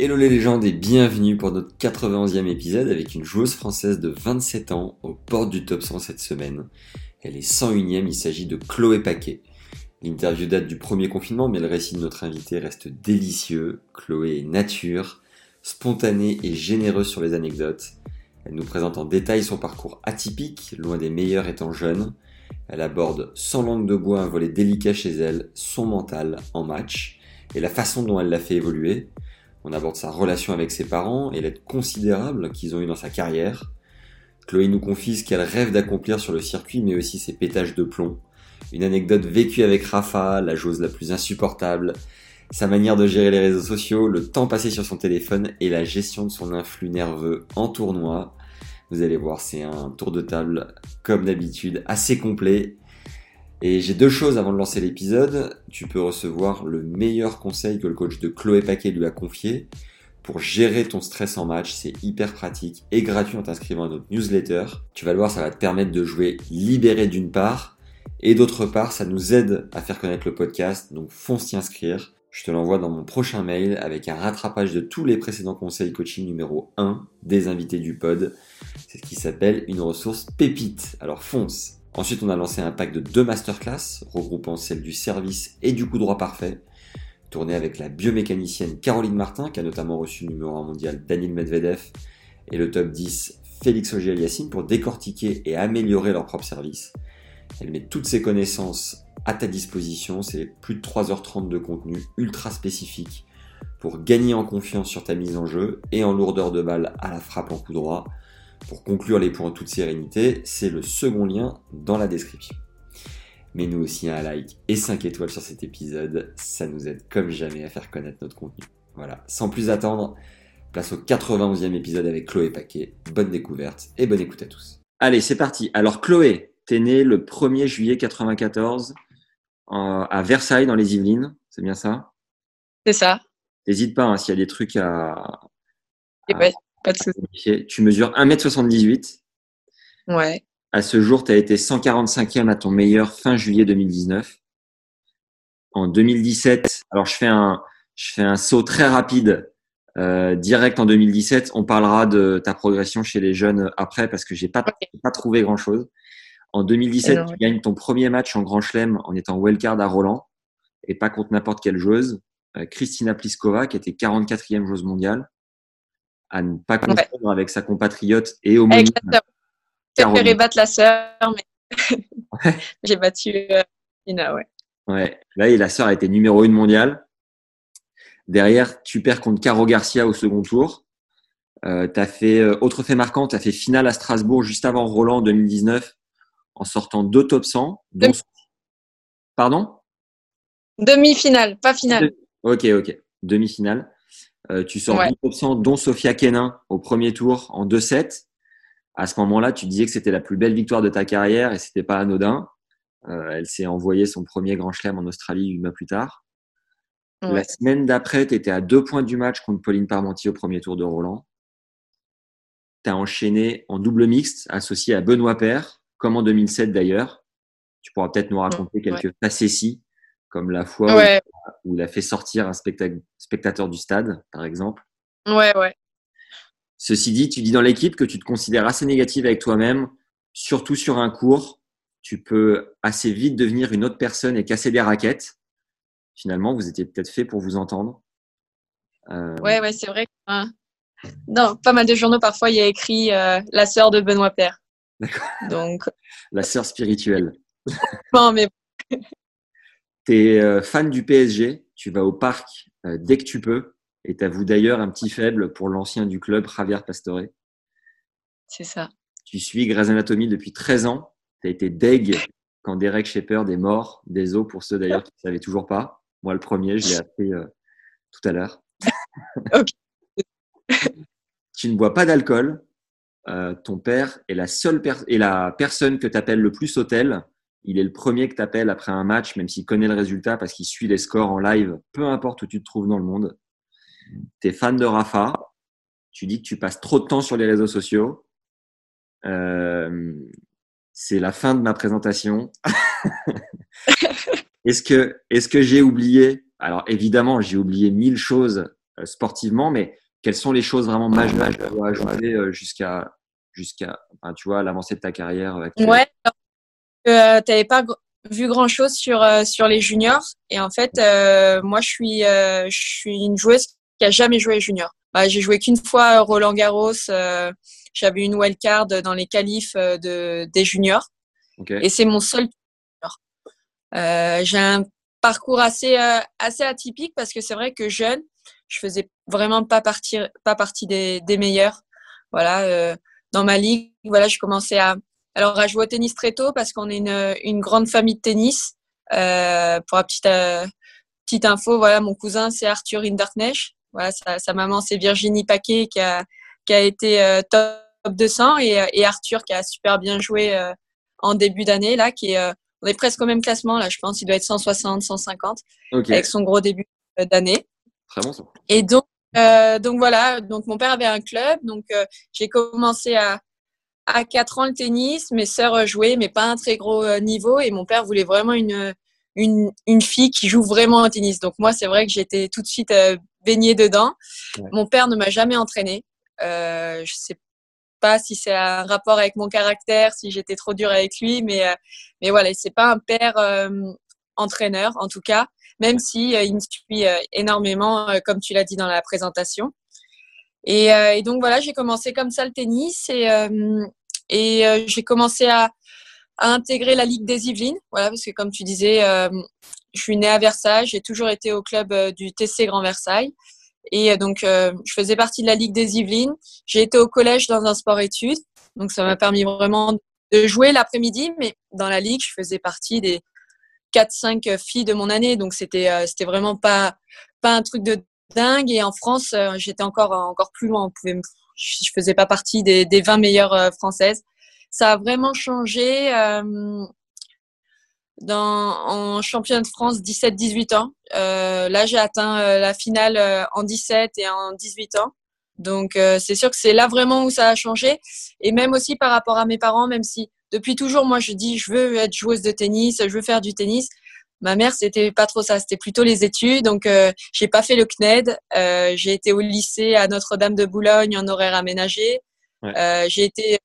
Hello les légendes et bienvenue pour notre 91e épisode avec une joueuse française de 27 ans aux portes du top 100 cette semaine. Elle est 101e, il s'agit de Chloé Paquet. L'interview date du premier confinement, mais le récit de notre invité reste délicieux. Chloé est nature, spontanée et généreuse sur les anecdotes. Elle nous présente en détail son parcours atypique, loin des meilleurs étant jeune. Elle aborde sans langue de bois un volet délicat chez elle, son mental en match et la façon dont elle l'a fait évoluer. On aborde sa relation avec ses parents et l'aide considérable qu'ils ont eu dans sa carrière. Chloé nous confie ce qu'elle rêve d'accomplir sur le circuit, mais aussi ses pétages de plomb. Une anecdote vécue avec Rafa, la joueuse la plus insupportable, sa manière de gérer les réseaux sociaux, le temps passé sur son téléphone et la gestion de son influx nerveux en tournoi. Vous allez voir, c'est un tour de table, comme d'habitude, assez complet. Et j'ai deux choses avant de lancer l'épisode. Tu peux recevoir le meilleur conseil que le coach de Chloé Paquet lui a confié pour gérer ton stress en match. C'est hyper pratique et gratuit en t'inscrivant à notre newsletter. Tu vas le voir, ça va te permettre de jouer libéré d'une part. Et d'autre part, ça nous aide à faire connaître le podcast. Donc fonce t'y inscrire. Je te l'envoie dans mon prochain mail avec un rattrapage de tous les précédents conseils coaching numéro 1 des invités du pod. C'est ce qui s'appelle une ressource pépite. Alors fonce. Ensuite, on a lancé un pack de deux masterclass, regroupant celle du service et du coup droit parfait, tourné avec la biomécanicienne Caroline Martin, qui a notamment reçu le numéro 1 mondial Daniel Medvedev, et le top 10 Félix Auger-Aliassime pour décortiquer et améliorer leur propre service. Elle met toutes ses connaissances à ta disposition, c'est plus de 3h30 de contenu ultra spécifique pour gagner en confiance sur ta mise en jeu et en lourdeur de balle à la frappe en coup droit. Pour conclure les points en toute sérénité, c'est le second lien dans la description. Mets-nous aussi un like et 5 étoiles sur cet épisode, ça nous aide comme jamais à faire connaître notre contenu. Voilà, sans plus attendre, place au 91e épisode avec Chloé Paquet. Bonne découverte et bonne écoute à tous. Allez, c'est parti. Alors Chloé, t'es née le 1er juillet 94 à Versailles dans les Yvelines, c'est bien ça? C'est ça. N'hésite pas hein, s'il y a des trucs à, Et ouais, pas de souci. Tu mesures 1m78. Ouais. À ce jour, tu as été 145e à ton meilleur fin juillet 2019. En 2017, alors je fais un, je fais un saut très rapide euh, direct en 2017. On parlera de ta progression chez les jeunes après parce que j'ai pas, pas trouvé grand chose. En 2017, Alors, tu gagnes ton premier match en Grand Chelem en étant wildcard à Roland et pas contre n'importe quelle joueuse. Euh, Kristina Pliskova, qui était 44e joueuse mondiale, à ne pas Ouais. confondre avec sa compatriote et homonyme. La sœur. J'ai battre la sœur, mais Ouais. j'ai battu euh, ouais. Ouais. Là, et la sœur a été numéro une mondiale. Derrière, tu perds contre Caro Garcia au second tour. Euh, t'as fait euh, autre fait marquant, tu as fait finale à Strasbourg juste avant Roland en 2019 en sortant deux top 100. Dont... Pardon? Demi-finale, pas finale. Ok, ok. Demi-finale. Euh, tu sors Ouais. deux top 100, dont Sophia Kenin au premier tour en 2-7. À ce moment-là, tu disais que c'était la plus belle victoire de ta carrière et c'était pas anodin. Euh, elle s'est envoyée son premier grand chelem en Australie huit mois plus tard. La semaine d'après, tu étais à deux points du match contre Pauline Parmentier au premier tour de Roland. Tu as enchaîné en double mixte associé à Benoît Père, comme en 2007 d'ailleurs. Tu pourras peut-être nous raconter Ouais. quelques facéties, comme la fois où- il a fait sortir un specta- spectateur du stade, par exemple. ouais, ouais. Ceci dit, tu dis dans l'équipe que tu te considères assez négative avec toi-même, surtout sur un cours. Tu peux assez vite devenir une autre personne et casser des raquettes. Finalement, vous étiez peut-être fait pour vous entendre. Euh, Ouais, ouais, c'est vrai. hein, Dans pas mal de journaux, parfois, il y a écrit euh, la sœur de Benoît Père. D'accord. Donc, La sœur spirituelle. bon, mais Tu es fan du PSG, tu vas au parc euh, dès que tu peux, et tu avoues d'ailleurs un petit faible pour l'ancien du club, Javier Pastore. c'est ça. Tu suis Grey's Anatomy depuis 13 ans. Tu as été deg quand Derek Shepard est mort, des os pour ceux d'ailleurs qui ne savaient toujours pas. Moi, le premier, je l'ai appris euh, tout à l'heure. Ok. tu ne bois pas d'alcool. Euh, ton père est la seule per- est la personne que tu appelles le plus hôtel. Il est le premier que tu appelles après un match, même s'il connaît le résultat parce qu'il suit les scores en live, peu importe où tu te trouves dans le monde. Tu es fan de Rafa. Tu dis que tu passes trop de temps sur les réseaux sociaux. Euh, c'est la fin de ma présentation. est-ce que, est-ce que j'ai oublié? Alors évidemment, j'ai oublié mille choses euh, sportivement, mais quelles sont les choses vraiment majeures que tu dois ajouter euh, jusqu'à, jusqu'à, enfin, tu vois, l'avancée de ta carrière euh, actuelle? Ouais. Euh, tu n'avais pas vu grand chose sur, euh, sur les juniors. Et en fait, euh, moi, je suis, je suis une joueuse qui a jamais joué junior. Bah, j'ai joué qu'une fois Roland Garros. J'avais une wild card dans les qualifs de, des juniors. Et c'est mon seul. Euh, j'ai un parcours assez, euh, assez atypique parce que c'est vrai que jeune, je faisais vraiment pas partie, pas partie des, des meilleurs. Voilà, euh, dans ma ligue, voilà, je commençais à, alors à jouer au tennis très tôt parce qu'on est une, une grande famille de tennis. Euh, pour la petite, euh, petite info, voilà, mon cousin c'est Arthur Hinderknecht. Voilà, sa, sa maman c'est Virginie Paquet qui a, qui a été euh, top 200 et, et Arthur qui a super bien joué en début d'année là, qui est, on est presque au même classement là, je pense, il doit être 160, 150 Ok. avec son gros début d'année. Très bon ça. Et donc, donc voilà, donc mon père avait un club, donc j'ai commencé à à 4 ans le tennis, mes sœurs euh, jouaient, mais pas un très gros euh, niveau, et mon père voulait vraiment une une, une fille qui joue vraiment au tennis. Donc moi, c'est vrai que j'étais tout de suite euh, baignée dedans. Ouais. Mon père ne m'a jamais entraînée. Euh, je sais pas si c'est un rapport avec mon caractère, si j'étais trop dure avec lui, mais euh, mais voilà, c'est pas un père euh, entraîneur en tout cas, même si euh, il me suit euh, énormément, euh, comme tu l'as dit dans la présentation. Et, euh, et donc voilà, j'ai commencé comme ça le tennis et euh, et euh, j'ai commencé à, intégrer la Ligue des Yvelines, voilà, parce que comme tu disais, euh, je suis née à Versailles, j'ai toujours été au club euh, du TC Grand Versailles. Et donc, je faisais partie de la Ligue des Yvelines. J'ai été au collège dans un sport-études. Donc, ça m'a permis vraiment de jouer l'après-midi. Mais dans la Ligue, je faisais partie des 4-5 filles de mon année. Donc, c'était euh, vraiment pas, pas un truc de dingue. Et en France, j'étais encore, encore plus loin. On pouvait me- je je faisais pas partie des, des 20 meilleures euh, françaises. Ça a vraiment changé euh, dans, en championnat de France 17-18 ans. Euh, là, j'ai atteint la finale en 17 et en 18 ans. Donc, c'est sûr que c'est là vraiment où ça a changé. Et même aussi par rapport à mes parents, même si depuis toujours, moi, je dis, je veux être joueuse de tennis, je veux faire du tennis. Ma mère, c'était pas trop ça, c'était plutôt les études. Donc, euh, j'ai pas fait le CNED. Euh, j'ai été au lycée à Notre-Dame de Boulogne en horaire aménagé. Ouais. Euh, j'ai été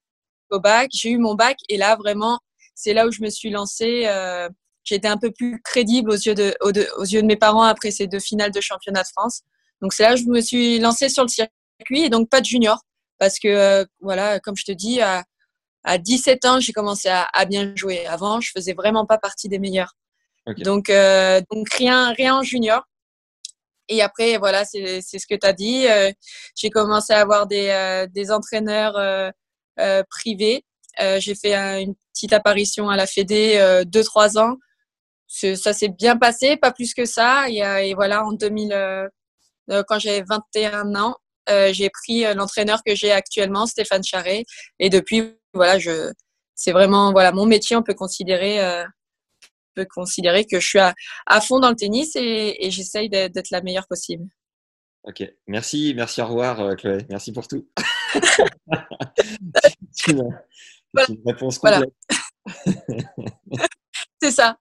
au bac, j'ai eu mon bac et là, vraiment, c'est là où je me suis lancée. Euh, j'ai été un peu plus crédible aux yeux de, aux, de- aux yeux de mes parents après ces deux finales de championnat de France. Donc, c'est là où je me suis lancée sur le circuit et donc pas de junior. Parce que, euh, voilà, comme je te dis, à, à 17 ans, j'ai commencé à, à bien jouer. Avant, je faisais vraiment pas partie des meilleurs. Donc, euh, donc rien, rien en junior. Et après, voilà, c'est ce que tu as dit. Euh, j'ai commencé à avoir des, euh, des entraîneurs euh, euh, privés. Euh, j'ai fait un- une petite apparition à la Fédé euh, deux, trois ans. C'est- Ça s'est bien passé, pas plus que ça. Et, et voilà, en 2000, euh, euh, quand j'avais 21 ans, j'ai pris l'entraîneur que j'ai actuellement, Stéphane Charret. Et depuis, voilà, je, c'est vraiment voilà mon métier. On peut considérer, euh, peut considérer que je suis à, à fond dans le tennis et, et j'essaye d'être la meilleure possible. Ok. Merci, merci, au revoir, euh, Chloé. Merci pour tout. c'est une, réponse Voilà. complète. C'est ça.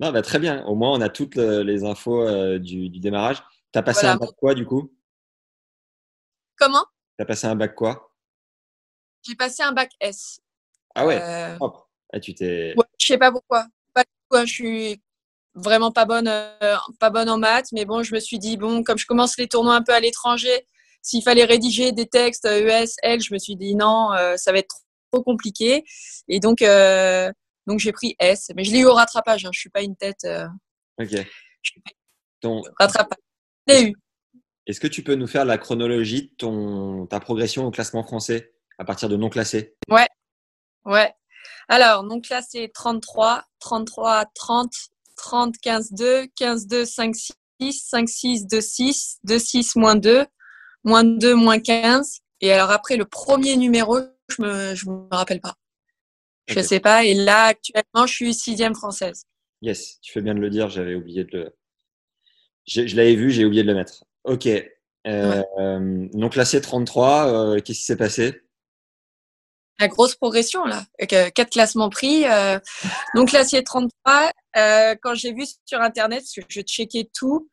Non, bah, très bien. Au moins, on a toutes le- les infos euh, du, du démarrage. Tu as passé Voilà. un bac quoi, du coup? Comment? Tu as passé un bac quoi? J'ai passé un bac S. Ah ouais, Euh. Ah, tu t'es. ouais, je sais pas pourquoi. Hein, je suis vraiment pas bonne, euh, pas bonne en maths, mais bon, je me suis dit bon, comme je commence les tournois un peu à l'étranger, s'il fallait rédiger des textes euh, ES, L, je me suis dit non, euh, ça va être trop, compliqué. Et donc, euh, donc j'ai pris S, mais je l'ai eu au rattrapage. Hein, je suis pas une tête Ok. je suis pas Ton... rattrapage. Je l'ai eu. Est-ce que tu peux nous faire la chronologie de ton... ta progression au classement français à partir de non classé? Ouais. Alors, non classé 33, 33, 30, 30, 15, 2, 15, 2, 5, 6, 5, 6, 2, 6, 2, 6, moins 2, moins 2, moins 15. Et alors après, le premier numéro, je me, je me rappelle pas. Je Ok. sais pas. Et là, actuellement, je suis sixième française. Yes, tu fais bien de le dire, j'avais oublié de le. j'ai- Je l'avais vu, j'ai oublié de le mettre. Ok. Euh, non classé 33, euh, qu'est-ce qui s'est passé? La grosse progression, là. Quatre classements pris. Euh, donc, classé 33, euh, quand j'ai vu sur Internet, je checkais tout,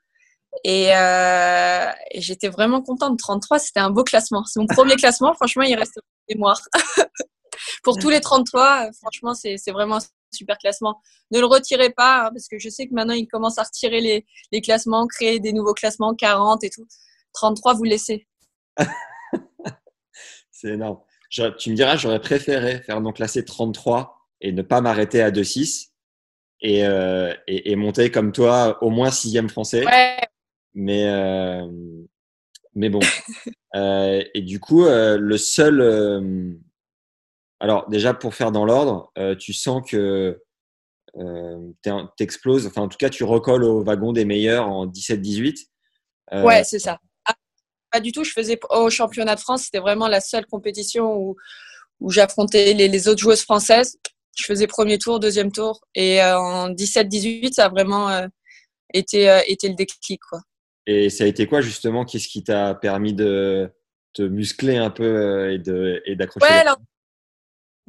et, euh, et j'étais vraiment contente. 33, c'était un beau classement. C'est mon premier classement. Franchement, il reste en mémoire. Pour tous les 33, euh, franchement, c'est vraiment un super classement. Ne le retirez pas, hein, parce que je sais que maintenant, ils commencent à retirer les, les classements, créer des nouveaux classements, 40 et tout. 33, vous le laissez. C'est énorme. J'aurais- tu me diras, j'aurais préféré faire non classé 33 et ne pas m'arrêter à 2-6 et, euh, et, et monter comme toi au moins sixième français. Ouais, Mais, euh, mais bon. Euh, et du coup, euh, le seul. euh, alors, déjà, pour faire dans l'ordre, euh, tu sens que euh, tu exploses. Enfin, en tout cas, tu recolles au wagon des meilleurs en 17-18. Euh, Ouais, c'est ça. Pas du tout. Je faisais au championnat de France, c'était vraiment la seule compétition où, où j'affrontais les, les autres joueuses françaises. Je faisais premier tour, deuxième tour. Et euh, en 17-18, ça a vraiment euh, été, euh, été le déclic. Quoi. Et ça a été quoi, justement Qu'est-ce qui t'a permis de te muscler un peu et de- et d'accrocher Ouais, les alors,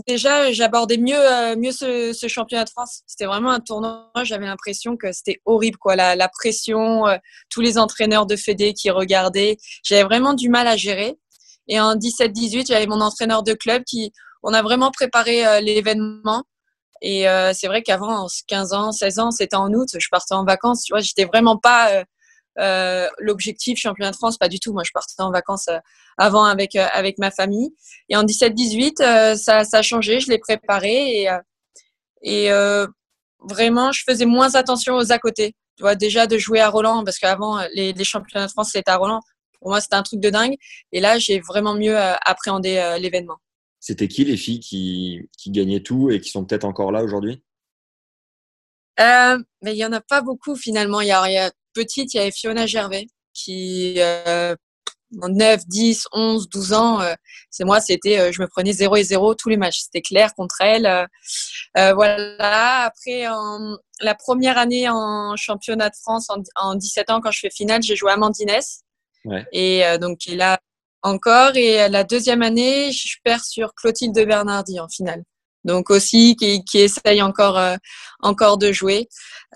déjà, j'abordais mieux, euh, mieux ce, championnat de France. C'était vraiment un tournoi. J'avais l'impression que c'était horrible, quoi. La, la pression, euh, tous les entraîneurs de Fédé qui regardaient. J'avais vraiment du mal à gérer. Et en 17-18, j'avais mon entraîneur de club qui, on a vraiment préparé euh, l'événement. Et c'est vrai qu'avant, en 15 ans, 16 ans, c'était en août, je partais en vacances. Tu vois, j'étais vraiment pas euh, l'objectif championnat de France, pas du tout. Moi, je partais en vacances euh, avant avec euh, avec ma famille. Et en 17-18, euh, ça, a changé. Je l'ai préparé et vraiment, je faisais moins attention aux à côté. Tu vois, déjà de jouer à Roland parce qu'avant les, les championnats de France c'était à Roland. Pour moi, c'était un truc de dingue. Et là, j'ai vraiment mieux appréhendé l'événement. C'était qui les filles qui, qui gagnaient tout et qui sont peut-être encore là aujourd'hui? Euh, mais il y en a pas beaucoup finalement. Il y a, il y a petite, il y avait Fiona Gervais qui euh, en 9, 10, 11, 12 ans, euh, c'est moi, c'était euh, je me prenais 0 et 0 tous les matchs. C'était clair contre elle. Euh, euh, voilà. Après en, la première année en championnat de France en, en 17 ans quand je fais finale, j'ai joué Amandines. Ouais. Et euh, donc qui est là encore et euh, la deuxième année, je perds sur Clotilde de Bernardi en finale. Donc aussi qui, qui essaye encore euh, encore de jouer.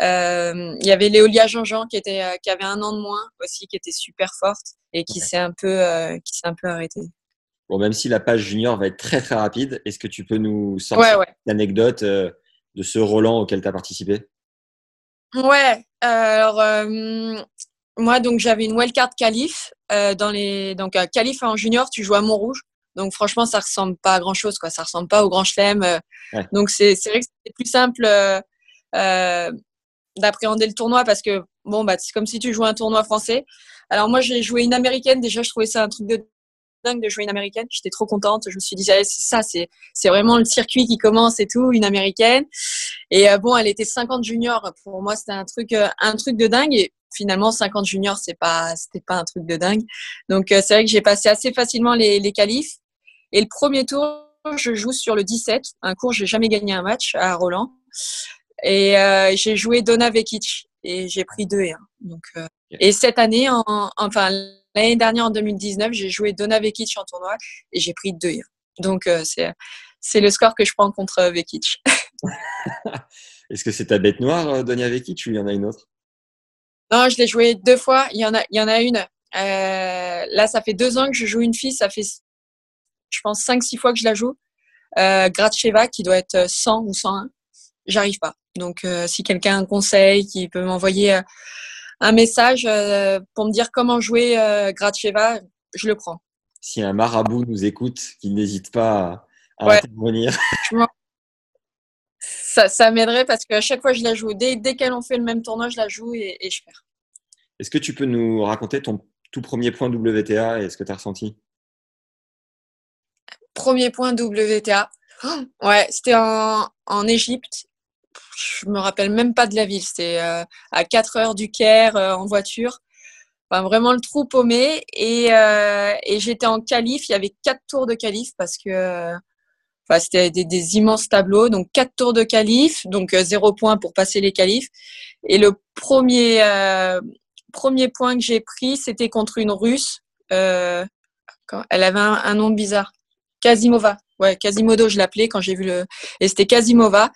Euh, il y avait Léolia Jean-Jean qui était euh, qui avait un an de moins aussi qui était super forte et qui Ouais. s'est un peu qui s'est un peu arrêtée. Bon, même si la page junior va être très très rapide, est-ce que tu peux nous sortir Ouais ouais. l'anecdote de ce Roland auquel tu as participé? Ouais. alors moi donc j'avais une wildcard qualif dans les donc qualif en junior tu joues à Montrouge. Donc franchement ça ressemble pas à grand chose quoi. Ça ressemble pas au Grand Chelem. euh. Ouais. Donc c'est c'est vrai que c'est plus simple euh, euh, d'appréhender le tournoi parce que bon bah c'est comme si tu jouais un tournoi français. Alors moi j'ai joué une américaine déjà je trouvais ça un truc de dingue de jouer une américaine. J'étais trop contente. Je me suis dit ah, c'est ça c'est c'est vraiment le circuit qui commence et tout une américaine. Et euh, bon elle était 50 juniors pour moi c'était un truc un truc de dingue et finalement 50 juniors c'est pas c'était pas un truc de dingue. Donc euh, c'est vrai que j'ai passé assez facilement les les qualifs. Et le premier tour, je joue sur le 17. Un cours, j'ai jamais gagné un match à Roland. Et euh, j'ai joué Donna Vekic et j'ai pris 2 et 1. Donc, euh, Et cette année, en, enfin l'année dernière en 2019, j'ai joué Donna Vekic en tournoi et j'ai pris 2 et 1. Donc euh, c'est le score que je prends contre Vekic. Est-ce que c'est ta bête noire, euh, Donia Vekic, ou il y en a une autre? Non, je l'ai joué deux fois. Il y en a, il y en a une. Là, ça fait deux ans que je joue une fille. Ça fait, je pense, cinq, six fois que je la joue. Euh, Gratcheva, qui doit être 100 ou 101. J'arrive pas. Donc, euh, si quelqu'un a un conseil, qui peut m'envoyer euh, un message euh, pour me dire comment jouer euh, Gratcheva, je le prends. Si un marabout nous écoute, qu'il n'hésite pas à, à Ouais. intervenir. Ça, ça m'aiderait parce qu'à chaque fois, je la joue. Dès, dès qu'elle en fait le même tournoi, je la joue et, et je perds. Est-ce que tu peux nous raconter ton tout premier point WTA et ce que tu as ressenti? Premier point WTA. Ouais, c'était en, en Égypte. je me rappelle même pas de la ville. C'était à 4 heures du Caire en voiture. Enfin, vraiment le trou paumé. Et, et j'étais en qualif. Il y avait quatre tours de qualif parce que Enfin, c'était des, immenses tableaux, donc quatre tours de qualif, donc euh, zéro point pour passer les qualifs. Et le premier euh, premier point que j'ai pris, c'était contre une Russe. Euh, elle avait un, nom bizarre, Kazimova. Ouais, Quasimodo, je l'appelais quand j'ai vu le. Et c'était Kazimova.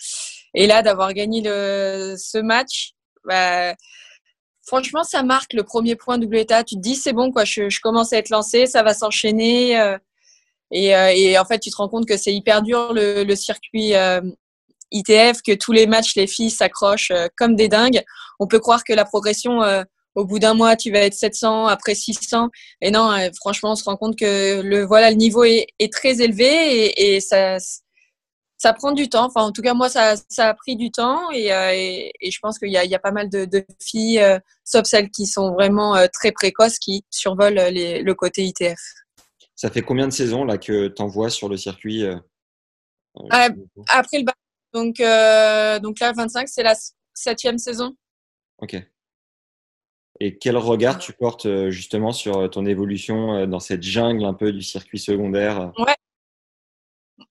Et là, d'avoir gagné le, ce match, bah, franchement, ça marque le premier point double. Tu te dis, c'est bon, quoi, je, commence à être lancé, ça va s'enchaîner. Euh, et, euh, et, en fait, tu te rends compte que c'est hyper dur le, circuit euh, ITF, que tous les matchs, les filles s'accrochent comme des dingues. On peut croire que la progression, au bout d'un mois, tu vas être 700, après 600. Et non, franchement, on se rend compte que le voilà, le niveau est, est très élevé et, et, ça, ça prend du temps. Enfin, en tout cas, moi, ça, ça a pris du temps et, et je pense qu'il y, y a, pas mal de, de filles, sauf celles qui sont vraiment très précoces, qui survolent les, le côté ITF. Ça fait combien de saisons là que tu envoies sur le circuit euh, euh, Après le bac. Donc, euh, donc là, 25, c'est la septième saison. Ok. Et quel regard tu portes justement sur ton évolution dans cette jungle un peu du circuit secondaire? Ouais.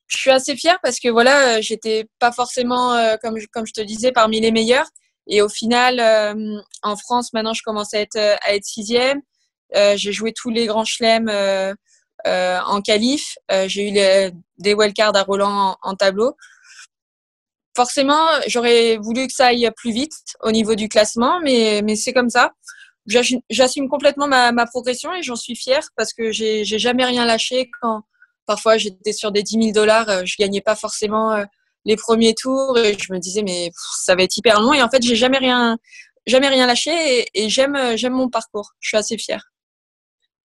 Je suis assez fière parce que voilà, j'étais pas forcément, comme, je, comme je te disais, parmi les meilleurs. Et au final, en France, maintenant, je commence à être, à être sixième. J'ai joué tous les grands chelems euh, en qualif. Euh, j'ai eu les, des wildcards à Roland en, tableau. Forcément, j'aurais voulu que ça aille plus vite au niveau du classement, mais, mais c'est comme ça. J'assume complètement ma, ma, progression et j'en suis fière parce que j'ai jamais rien lâché quand parfois j'étais sur des 10 000 dollars, euh, je gagnais pas forcément les premiers tours et je me disais mais ça va être hyper long et en fait j'ai jamais rien jamais rien lâché et, et j'aime j'aime mon parcours. Je suis assez fière.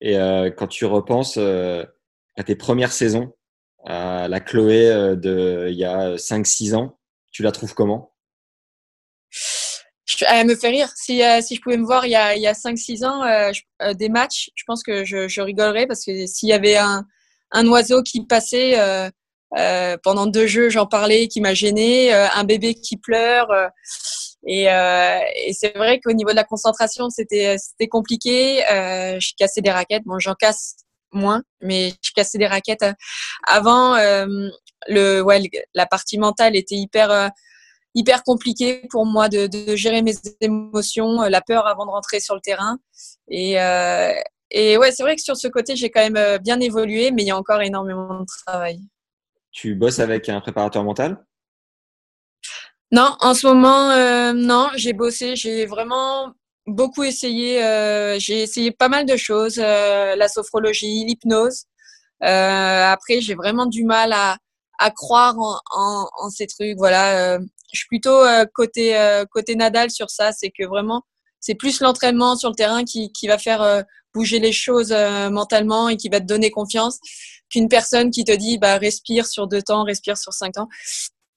Et euh, quand tu repenses euh, à tes premières saisons, à la Chloé euh, de il y a 5-6 ans, tu la trouves comment? Elle me fait rire. Si, si je pouvais me voir il y a, il y a 5-6 ans, des matchs, je pense que je, je rigolerais parce que s'il y avait un, un oiseau qui passait euh, pendant deux jeux, j'en parlais, qui m'a gêné, un bébé qui pleure. Et, euh, et c'est vrai qu'au niveau de la concentration, c'était compliqué. Euh, je cassais des raquettes. Bon, j'en casse moins, mais je cassais des raquettes. Avant, euh, le ouais, la partie mentale était hyper euh, hyper compliquée pour moi de, de, gérer mes émotions, la peur avant de rentrer sur le terrain. Et euh, et ouais, c'est vrai que sur ce côté, j'ai quand même bien évolué, mais il y a encore énormément de travail. Tu bosses avec un préparateur mental? Non, en ce moment, euh, non, j'ai bossé, j'ai vraiment beaucoup essayé. Euh, j'ai essayé pas mal de choses, euh, la sophrologie, l'hypnose. après, j'ai vraiment du mal à, à croire en, en, en, ces trucs. Voilà, je suis plutôt côté côté Nadal sur ça. C'est que vraiment, c'est plus l'entraînement sur le terrain qui, qui va faire bouger les choses mentalement et qui va te donner confiance qu'une personne qui te dit bah respire sur deux temps, respire sur cinq ans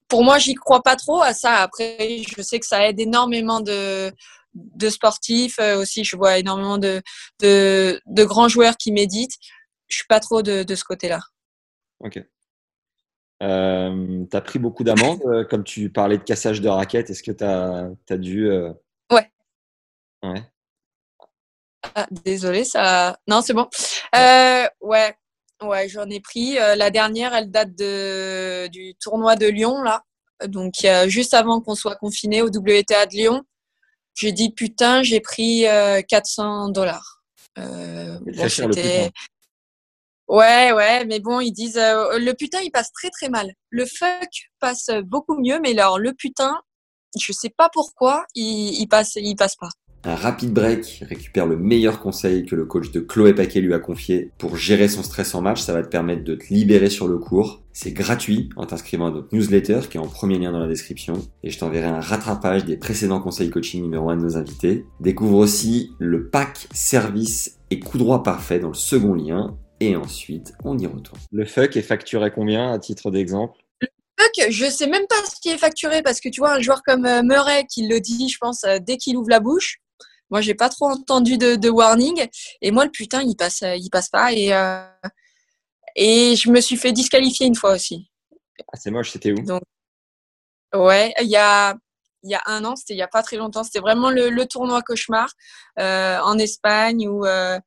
pour moi, j'y crois pas trop à ça. Après, je sais que ça aide énormément de, de sportifs. Euh, aussi, je vois énormément de, de, de grands joueurs qui méditent. Je suis pas trop de, de ce côté-là. Ok. Euh, tu as pris beaucoup d'amendes, euh, comme tu parlais de cassage de raquettes. Est-ce que tu as, as, dû. Euh... Ouais. Ouais. Ah, désolé, ça. Non, c'est bon. Euh, ouais, Ouais, j'en ai pris. La dernière, elle date de, du tournoi de Lyon, là. Donc, juste avant qu'on soit confiné au WTA de Lyon. J'ai dit, putain, j'ai pris 400 euh, dollars. Bon, c'était... Ouais, ouais, mais bon, ils disent, euh, le putain, il passe très très mal. Le fuck passe beaucoup mieux, mais alors, le putain, je sais pas pourquoi, il, il passe, il passe pas. Un rapide break récupère le meilleur conseil que le coach de Chloé Paquet lui a confié pour gérer son stress en match. Ça va te permettre de te libérer sur le cours. C'est gratuit en t'inscrivant à notre newsletter qui est en premier lien dans la description. Et je t'enverrai un rattrapage des précédents conseils coaching numéro 1 de nos invités. Découvre aussi le pack service et coup droit parfait dans le second lien. Et ensuite, on y retourne. Le fuck est facturé combien à titre d'exemple? Fuck, je sais même pas ce qui est facturé parce que tu vois un joueur comme euh, Murray qui le dit, je pense, euh, dès qu'il ouvre la bouche, moi, j'ai pas trop entendu de, de, warning. Et moi, le putain, il passe, il passe pas. Et, euh, et je me suis fait disqualifier une fois aussi. Ah, c'est moche, c'était où? Donc, Ouais, il y a, il y a un an, c'était il y a pas très longtemps. C'était vraiment le, le, tournoi cauchemar euh, en Espagne où euh,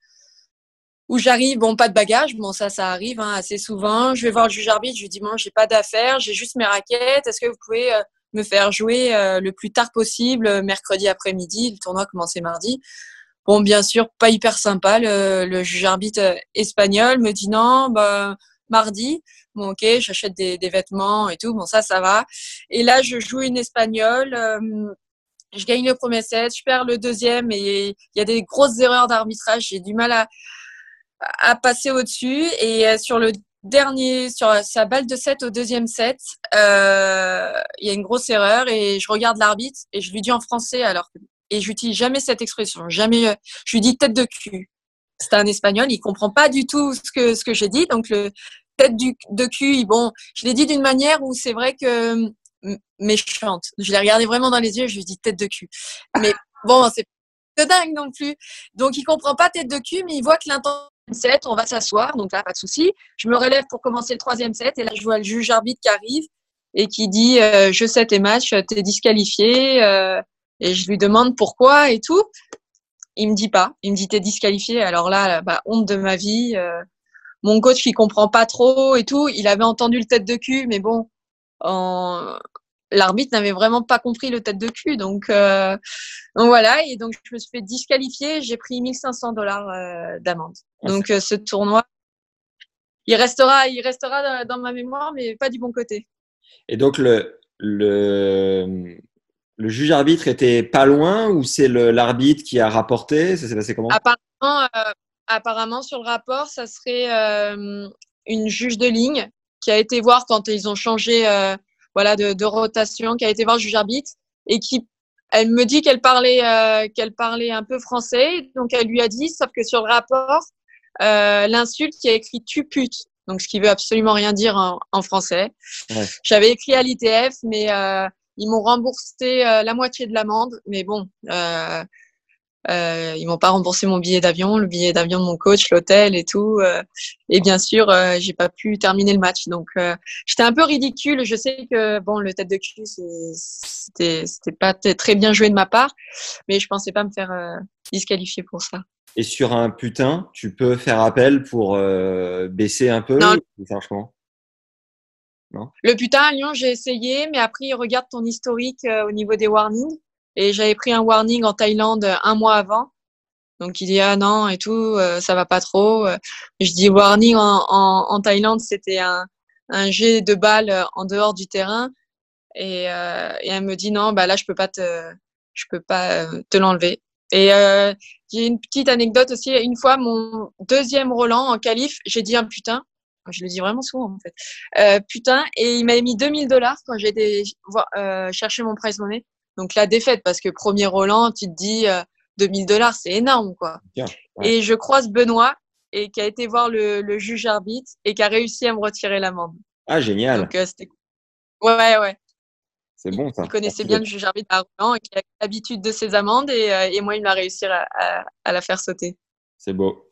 où j'arrive, bon, pas de bagage, bon, ça, ça arrive hein, assez souvent. Je vais voir le juge arbitre, je lui dis, bon, j'ai pas d'affaires, j'ai juste mes raquettes. Est-ce que vous pouvez euh, me faire jouer euh, le plus tard possible, mercredi après-midi? Le tournoi commençait mardi. Bon, bien sûr, pas hyper sympa. Le, le juge arbitre espagnol me dit non, bah, mardi. Bon, ok, j'achète des, des, vêtements et tout. Bon, ça, ça va. Et là, je joue une espagnole. Euh, je gagne le premier set, je perds le deuxième et il y a des grosses erreurs d'arbitrage. J'ai du mal à, à passer au-dessus. Et euh, sur le dernier, sur sa balle de 7 au deuxième set, euh, il y a une grosse erreur et je regarde l'arbitre et je lui dis en français alors et j'utilise jamais cette expression, jamais. Euh, je lui dis tête de cul. C'est un espagnol, il comprend pas du tout ce que ce que j'ai dit, donc le tête du, de cul. Bon, je l'ai dit d'une manière où c'est vrai que méchante. Je l'ai regardé vraiment dans les yeux, je lui dis tête de cul. Mais bon, c'est de dingue non plus. Donc il comprend pas tête de cul, mais il voit que l'intention on va s'asseoir, donc là, pas de souci. Je me relève pour commencer le troisième set, et là, je vois le juge arbitre qui arrive et qui dit euh, Je sais tes matchs, t'es disqualifié. Euh, et je lui demande pourquoi et tout. Il me dit pas. Il me dit T'es disqualifié. Alors là, bah, honte de ma vie. Euh, mon coach, il comprend pas trop et tout. Il avait entendu le tête de cul, mais bon, l'arbitre n'avait vraiment pas compris le tête de cul. Donc, donc voilà, et donc je me suis fait disqualifier. J'ai pris 1500 dollars d'amende. Ah, donc euh, ce tournoi, il restera, il restera dans, ma mémoire, mais pas du bon côté. Et donc le le le juge arbitre était pas loin ou c'est l'arbitre qui a rapporté? Ça s'est passé comment? Apparemment, apparemment, sur le rapport, ça serait une juge de ligne qui a été voir quand ils ont changé voilà, de, de, rotation, qui a été voir le juge arbitre et qui, elle me dit qu'elle parlait, euh, qu'elle parlait un peu français, donc elle lui a dit, sauf que sur le rapport, euh, l'insulte qui a écrit tu pute, donc ce qui veut absolument rien dire en, en français. Ouais. J'avais écrit à l'ITF, mais euh, ils m'ont remboursé euh, la moitié de l'amende, mais bon, euh, euh, ils m'ont pas remboursé mon billet d'avion, le billet d'avion de mon coach, l'hôtel et tout. Euh, et bien sûr, euh, j'ai pas pu terminer le match. Donc, j'étais un peu ridicule. Je sais que bon, le tête de cul, c'était c'était pas très bien joué de ma part, mais je pensais pas me faire disqualifier pour ça. Et sur un putain, tu peux faire appel pour baisser un peu non. non? Le putain à Lyon, j'ai essayé, mais après, il regarde ton historique au niveau des warnings. Et j'avais pris un warning en Thaïlande un mois avant. Donc il dit ah non et tout, euh, ça va pas trop. Je dis warning en, en, en Thaïlande, c'était un, un jet de balle en dehors du terrain. Et, euh, et, elle me dit non, bah là je peux pas te, je peux pas euh, te l'enlever. Et euh, j'ai une petite anecdote aussi. Une fois, mon deuxième Roland en qualif, j'ai dit un putain. Je le dis vraiment souvent en fait. Euh, putain. Et il m'avait mis 2000 dollars quand j'ai été euh, chercher mon prize money. Donc la défaite, parce que premier Roland, tu te dis euh, 2000 dollars, c'est énorme, quoi. Bien, ouais. Et je croise Benoît et qui a été voir le, le, juge arbitre et qui a réussi à me retirer l'amende. Ah génial. Donc euh, c'était ouais ouais. C'est bon ça. Il connaissait bien le juge arbitre à Roland et qui a l'habitude de ses amendes et, euh, et moi il m'a réussi à, à, à, la faire sauter. C'est beau.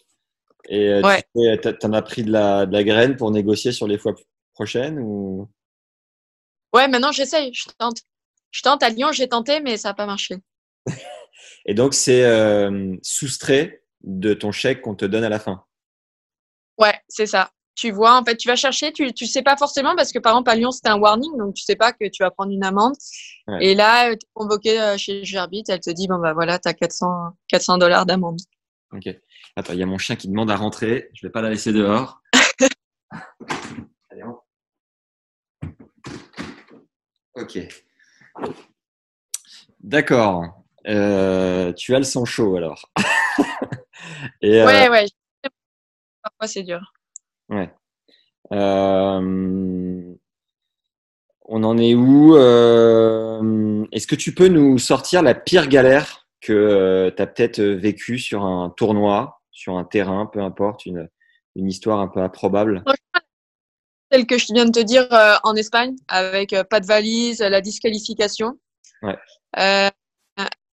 Et euh, ouais. tu en as pris de la, de la graine pour négocier sur les fois prochaines ou? Ouais, maintenant j'essaye, je tente. Je tente à Lyon, j'ai tenté, mais ça n'a pas marché. Et donc, c'est euh, soustrait de ton chèque qu'on te donne à la fin? Ouais, c'est ça. Tu vois, en fait, tu vas chercher, tu ne sais pas forcément parce que par exemple à Lyon, c'était un warning, donc tu sais pas que tu vas prendre une amende. Ouais. Et là, tu es convoqué euh, chez Gerbit, elle te dit, bon, bah voilà, tu as 400, 400 dollars d'amende. Ok. Attends, il y a mon chien qui demande à rentrer. Je vais pas la laisser dehors. Allez, on... Ok. D'accord. Euh, tu as le sang chaud alors. Et, ouais, euh... ouais. Parfois c'est dur. Ouais. Euh... On en est où euh, Est-ce que tu peux nous sortir la pire galère que euh, tu as peut-être vécue sur un tournoi, sur un terrain, peu importe, une, une histoire un peu improbable? Celle que je viens de te dire euh, en Espagne, avec pas de valise, la disqualification. Ouais.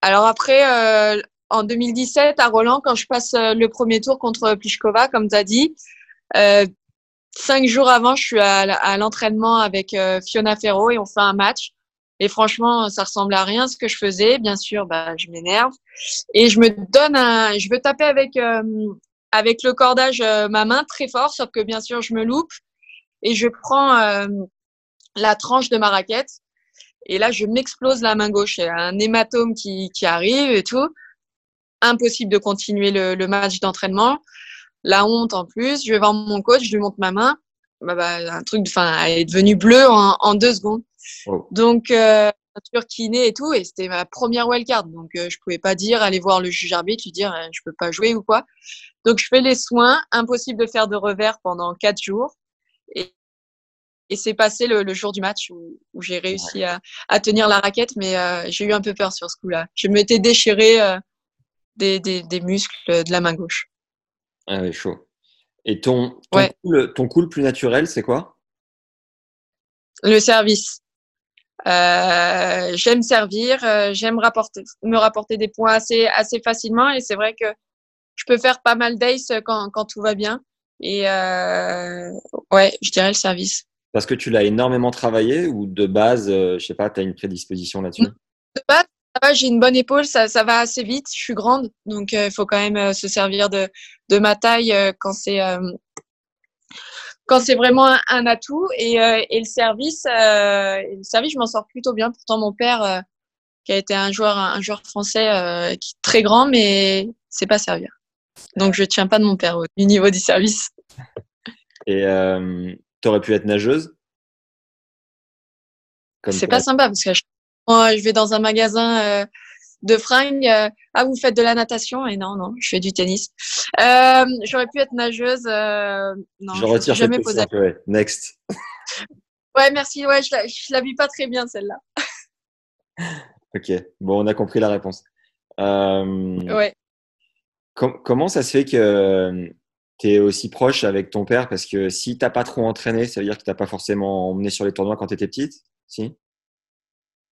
Alors après, en 2017, à Roland, quand je passe le premier tour contre Pliskova, comme tu as dit, cinq jours avant, je suis à, à l'entraînement avec Fiona Ferro et on fait un match. Et franchement, ça ressemble à rien ce que je faisais. Bien sûr, bah, je m'énerve et je me donne un, je veux taper avec euh, avec le cordage euh, ma main très fort, sauf que bien sûr je me loupe et je prends euh, la tranche de ma raquette et là je m'explose la main gauche. Il y a un hématome qui qui arrive et tout. Impossible de continuer le, le match d'entraînement. La honte en plus. Je vais voir mon coach, je lui montre ma main. Bah, bah, un truc, enfin, elle est devenue bleue en, en deux secondes. Oh. Donc, euh, kiné et tout, et c'était ma première wildcard. Donc, euh, je pouvais pas dire, aller voir le juge arbitre, lui dire, euh, je peux pas jouer ou quoi. Donc, je fais les soins, impossible de faire de revers pendant quatre jours. Et, et c'est passé le, le, jour du match où, où j'ai réussi à, à, tenir la raquette, mais euh, j'ai eu un peu peur sur ce coup-là. Je m'étais déchiré euh, des, des, des, muscles de la main gauche. Ah oui, chaud. Et ton, ton, ouais. ton le plus naturel, c'est quoi? Le service. Euh, j'aime servir, euh, j'aime rapporter, me rapporter des points assez, assez facilement et c'est vrai que je peux faire pas mal d'ace quand, quand tout va bien. Et euh, ouais, je dirais le service. Parce que tu l'as énormément travaillé ou de base, euh, je sais pas, tu as une prédisposition là-dessus? De base, j'ai une bonne épaule, ça, ça va assez vite, je suis grande, donc il faut quand même se servir de, de ma taille quand c'est quand c'est vraiment un, un, atout. Et, euh, et le service euh, le service je m'en sors plutôt bien. Pourtant mon père euh, qui a été un joueur un joueur français euh, qui est très grand mais c'est pas servir. Donc je tiens pas de mon père au niveau du service. Et tu aurais pu être nageuse? C'est pas sympa parce que je, je vais dans un magasin de fringues. Euh, ah, vous faites de la natation? Et non, non, je fais du tennis. Euh, J'aurais pu être nageuse. Euh, non, je retire je jamais posé. Ouais. Next. ouais, merci. Ouais, je la, je la vis pas très bien celle-là. ok, bon, on a compris la réponse. Euh, ouais. Com comment ça se fait que tu es aussi proche avec ton père? Parce que si t'as pas trop entraîné, ça veut dire que t'as pas forcément emmené sur les tournois quand tu étais petite? Si?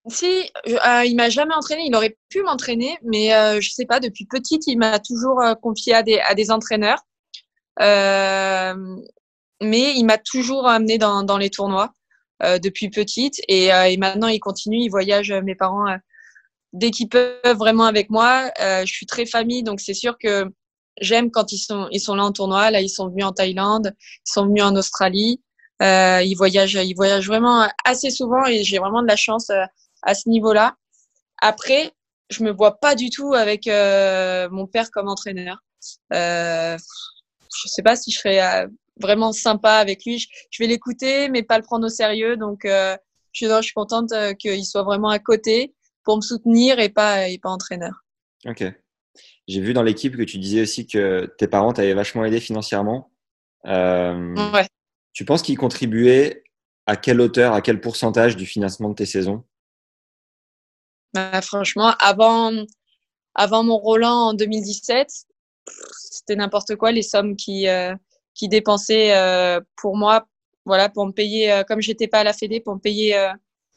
Si, euh, il m'a jamais entraîné. Il aurait pu m'entraîner, mais euh, je sais pas. Depuis petite, il m'a toujours euh, confié à des, à des entraîneurs. Euh, mais il m'a toujours amené dans, dans les tournois euh, depuis petite. Et, et, maintenant, il continue. Il voyage. Mes parents, dès qu'ils peuvent vraiment avec moi, je suis très famille, donc c'est sûr que j'aime quand ils sont, ils sont là en tournoi. Là, ils sont venus en Thaïlande, ils sont venus en Australie. ils voyagent, ils voyagent vraiment assez souvent et j'ai vraiment de la chance à ce niveau-là. Après, je me vois pas du tout avec euh, mon père comme entraîneur. Euh, je sais pas si je serais euh, vraiment sympa avec lui. Je, je vais l'écouter, mais pas le prendre au sérieux. Donc, euh, je, je, suis contente qu'il soit vraiment à côté pour me soutenir et pas, et pas entraîneur. Ok. J'ai vu dans l'équipe que tu disais aussi que tes parents t'avaient vachement aidé financièrement. ouais. Tu penses qu'ils contribuaient à quelle hauteur, à quel pourcentage du financement de tes saisons? Bah, franchement, avant, avant mon Roland en 2017, c'était n'importe quoi les sommes qui, euh, qui dépensaient euh, pour moi, voilà, pour me payer, euh, comme j'étais pas à la Fédé, pour me payer euh,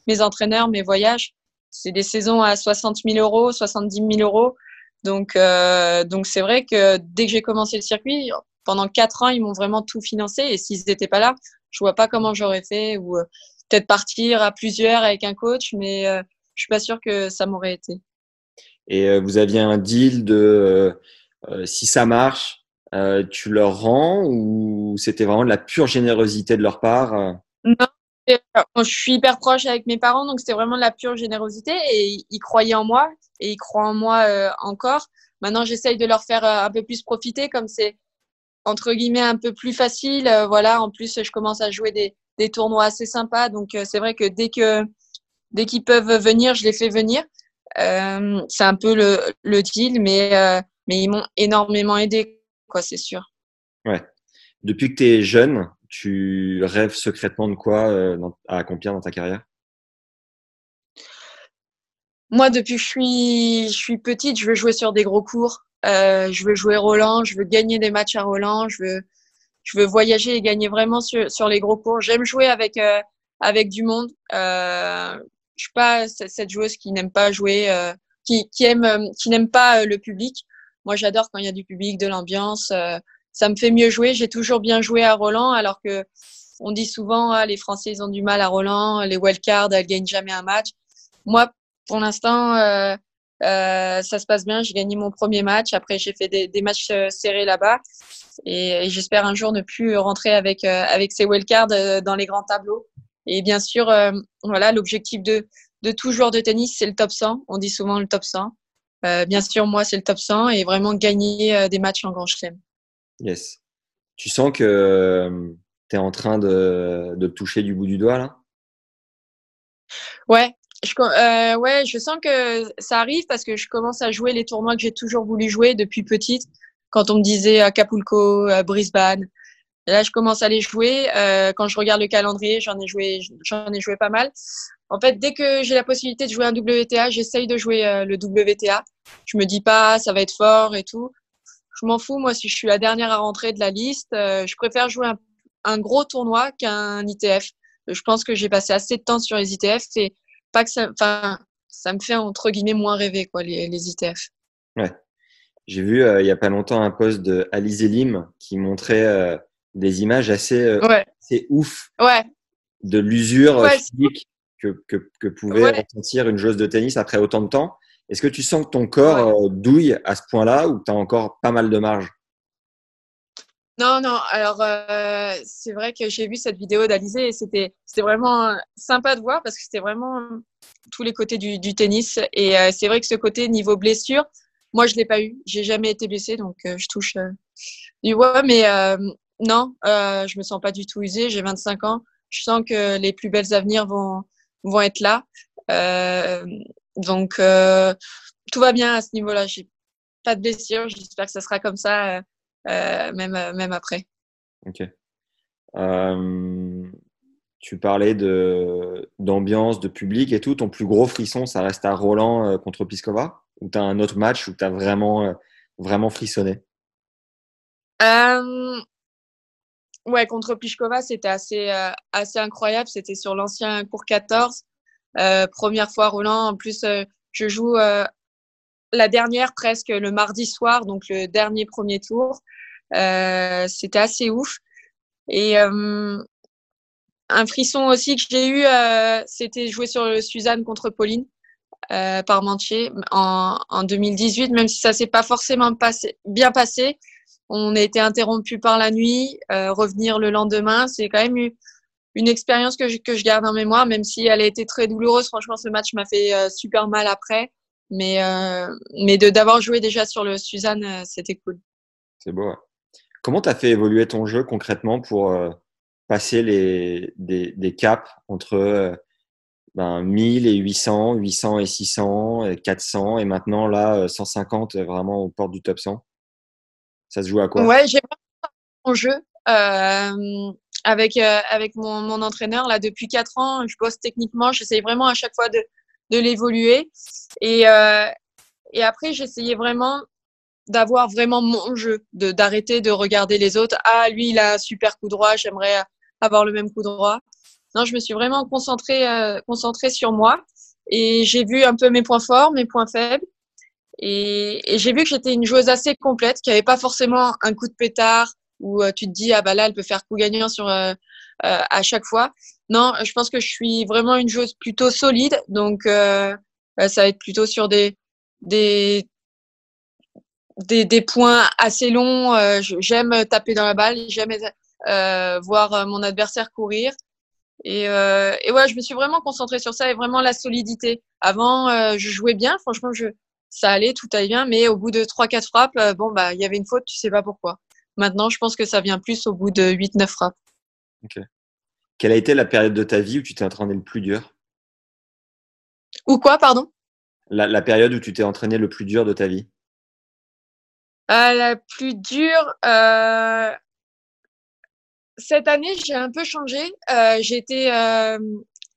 mes entraîneurs, mes voyages. C'est des saisons à 60 000 euros, 70 000 euros. Donc, euh, donc c'est vrai que dès que j'ai commencé le circuit, pendant quatre ans, ils m'ont vraiment tout financé. Et s'ils n'étaient pas là, je vois pas comment j'aurais fait ou peut-être partir à plusieurs avec un coach, mais je suis pas sûre que ça m'aurait été. Et euh, vous aviez un deal de euh, euh, si ça marche, euh, tu leur rends ou c'était vraiment de la pure générosité de leur part Non, je suis hyper proche avec mes parents, donc c'était vraiment de la pure générosité et ils croyaient en moi et ils croient en moi euh, encore. Maintenant, j'essaye de leur faire un peu plus profiter, comme c'est entre guillemets un peu plus facile. Voilà, en plus, je commence à jouer des, des tournois assez sympas, donc c'est vrai que dès que dès qu'ils peuvent venir, je les fais venir. Euh, c'est un peu le, le deal, mais, euh, mais ils m'ont énormément aidé, quoi, c'est sûr. Ouais. Depuis que tu es jeune, tu rêves secrètement de quoi euh, dans, à accomplir dans ta carrière? Moi, depuis que je suis, je suis petite, je veux jouer sur des gros cours. Je veux jouer Roland, je veux gagner des matchs à Roland, je veux, je veux voyager et gagner vraiment sur, sur les gros cours. J'aime jouer avec, avec du monde. Euh, je suis pas cette joueuse qui n'aime pas jouer, euh, qui, aime, euh, qui n'aime pas euh, le public. Moi, j'adore quand il y a du public, de l'ambiance. Ça me fait mieux jouer. J'ai toujours bien joué à Roland, alors que on dit souvent ah, les Français ils ont du mal à Roland, les wildcards elles gagnent jamais un match. moi, pour l'instant, ça se passe bien. J'ai gagné mon premier match. Après, j'ai fait des, matchs serrés là-bas. Et, j'espère un jour ne plus rentrer avec, avec ces wildcards dans les grands tableaux. Et bien sûr, voilà, l'objectif de, de tout joueur de tennis, c'est le top 100. On dit souvent le top 100. bien sûr, moi, c'est le top 100 et vraiment gagner des matchs en grand chelem. Yes. Tu sens que tu es en train de, de toucher du bout du doigt là? Ouais, je, euh, ouais, je sens que ça arrive parce que je commence à jouer les tournois que j'ai toujours voulu jouer depuis petite. Quand on me disait Acapulco, Brisbane, et là je commence à les jouer. Euh, quand je regarde le calendrier, j'en ai joué, j'en ai joué pas mal. En fait, dès que j'ai la possibilité de jouer un WTA, j'essaye de jouer euh, le WTA. Je me dis pas ça va être fort et tout. Je m'en fous moi si je suis la dernière à rentrer de la liste. Euh, je préfère jouer un, gros tournoi qu'un ITF. Je pense que j'ai passé assez de temps sur les ITF et pas que ça, enfin, ça me fait entre guillemets moins rêver quoi les, ITF. Ouais. J'ai vu il y a pas longtemps un post de Alizé Lim qui montrait des images assez, euh, ouais. assez ouf ouais. de l'usure ouais, physique que, que, que pouvait ressentir une joueuse de tennis après autant de temps. Est-ce que tu sens que ton corps douille à ce point-là ou tu as encore pas mal de marge? Non, non. Alors, euh, c'est vrai que j'ai vu cette vidéo d'Alizé et c'était, c'était vraiment sympa de voir parce que c'était vraiment tous les côtés du, du tennis. Et euh, c'est vrai que ce côté niveau blessure, moi, je l'ai pas eu. J'ai jamais été blessée, donc euh, je touche euh, du bois. Mais euh, non, je me sens pas du tout usée. J'ai 25 ans. Je sens que les plus belles avenirs vont, vont être là. donc, tout va bien à ce niveau-là. J'ai pas de blessure. J'espère que ça sera comme ça euh, même, euh, même après. Ok. Euh, tu parlais de d'ambiance, de public et tout. Ton plus gros frisson, ça reste à Roland contre Piskova Ou tu as un autre match où tu as vraiment, vraiment frissonné? Euh, Ouais, contre Piskova, c'était assez, assez incroyable. C'était sur l'ancien cours 14. Euh, première fois Roland. En plus, je joue la dernière presque le mardi soir, donc le dernier premier tour. Euh, C'était assez ouf. Et euh, un frisson aussi que j'ai eu, euh, c'était jouer sur Suzanne contre Pauline euh, Parmentier en, en 2018, même si ça s'est pas forcément passé, bien passé. On a été interrompu par la nuit, euh, revenir le lendemain, c'est quand même une expérience que je, garde en mémoire, même si elle a été très douloureuse. Franchement, ce match m'a fait euh, super mal après. Mais, euh, mais d'avoir joué déjà sur le Suzanne, c'était cool. C'est beau. Comment tu as fait évoluer ton jeu concrètement pour passer les, des, caps entre euh, ben, 1000 et 800, 800 et 600, et 400 et maintenant là 150 vraiment aux portes du top 100 Ça se joue à quoi? Ouais, j'ai mon jeu. Euh, avec avec mon, mon entraîneur là depuis quatre ans, je bosse techniquement, j'essaye vraiment à chaque fois de de l'évoluer. Et, euh, et après, j'essayais vraiment d'avoir vraiment mon jeu, de d'arrêter de regarder les autres. Ah, lui, il a un super coup droit, j'aimerais avoir le même coup droit. Non, je me suis vraiment concentrée, euh, concentrée sur moi et j'ai vu un peu mes points forts, mes points faibles. Et, et j'ai vu que j'étais une joueuse assez complète, qui avait pas forcément un coup de pétard où euh, tu te dis ah bah là elle peut faire coup gagnant sur euh, euh, à chaque fois. Non, je pense que je suis vraiment une joueuse plutôt solide, donc euh, bah, ça va être plutôt sur des des des, des points assez longs. Euh, j'aime taper dans la balle, j'aime euh, voir mon adversaire courir. Et, et ouais, je me suis vraiment concentrée sur ça et vraiment la solidité. Avant, je jouais bien, franchement, je, ça allait, tout allait bien, mais au bout de trois quatre frappes, bon bah, il y avait une faute, tu sais pas pourquoi. Maintenant, je pense que ça vient plus au bout de 8-9 frappes. Ok. Quelle a été la période de ta vie où tu t'es entraîné le plus dur? Ou quoi, pardon? La, la, période où tu t'es entraîné le plus dur de ta vie? Euh, La plus dure. Euh... Cette année, j'ai un peu changé. Euh, J'étais, euh,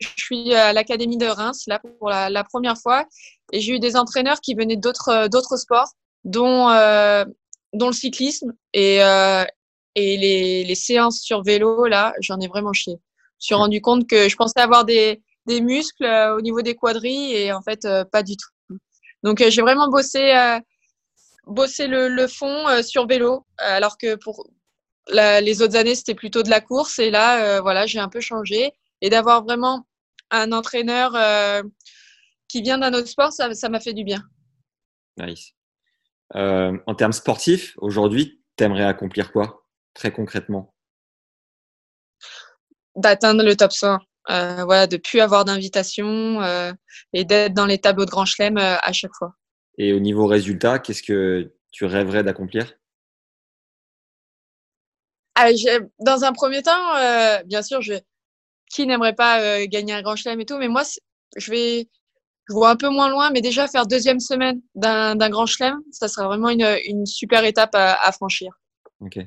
je suis à l'académie de Reims là pour la, la première fois, et j'ai eu des entraîneurs qui venaient d'autres d'autres sports, dont euh, dont le cyclisme et euh, et les, les séances sur vélo là, j'en ai vraiment chié. Je me suis rendu compte que je pensais avoir des des muscles euh, au niveau des quadrilles et en fait euh, pas du tout. Donc euh, j'ai vraiment bossé bossé le, le fond sur vélo alors que pour la, les autres années c'était plutôt de la course et là voilà j'ai un peu changé et d'avoir vraiment un entraîneur qui vient d'un autre sport, ça m'a fait du bien. Nice. Euh, en termes sportifs, aujourd'hui, tu aimerais accomplir quoi, très concrètement? D'atteindre le top 100. Euh, voilà, de plus avoir d'invitation euh, et d'être dans les tableaux de Grand Chelem euh, à chaque fois. Et au niveau résultat, qu'est-ce que tu rêverais d'accomplir? Ah, Dans un premier temps, euh, bien sûr, je, qui n'aimerait pas gagner un Grand Chelem et tout, mais moi, je vais, je vois un peu moins loin, mais déjà faire deuxième semaine d'un Grand Chelem, ça sera vraiment une, une super étape à, à franchir. Ok.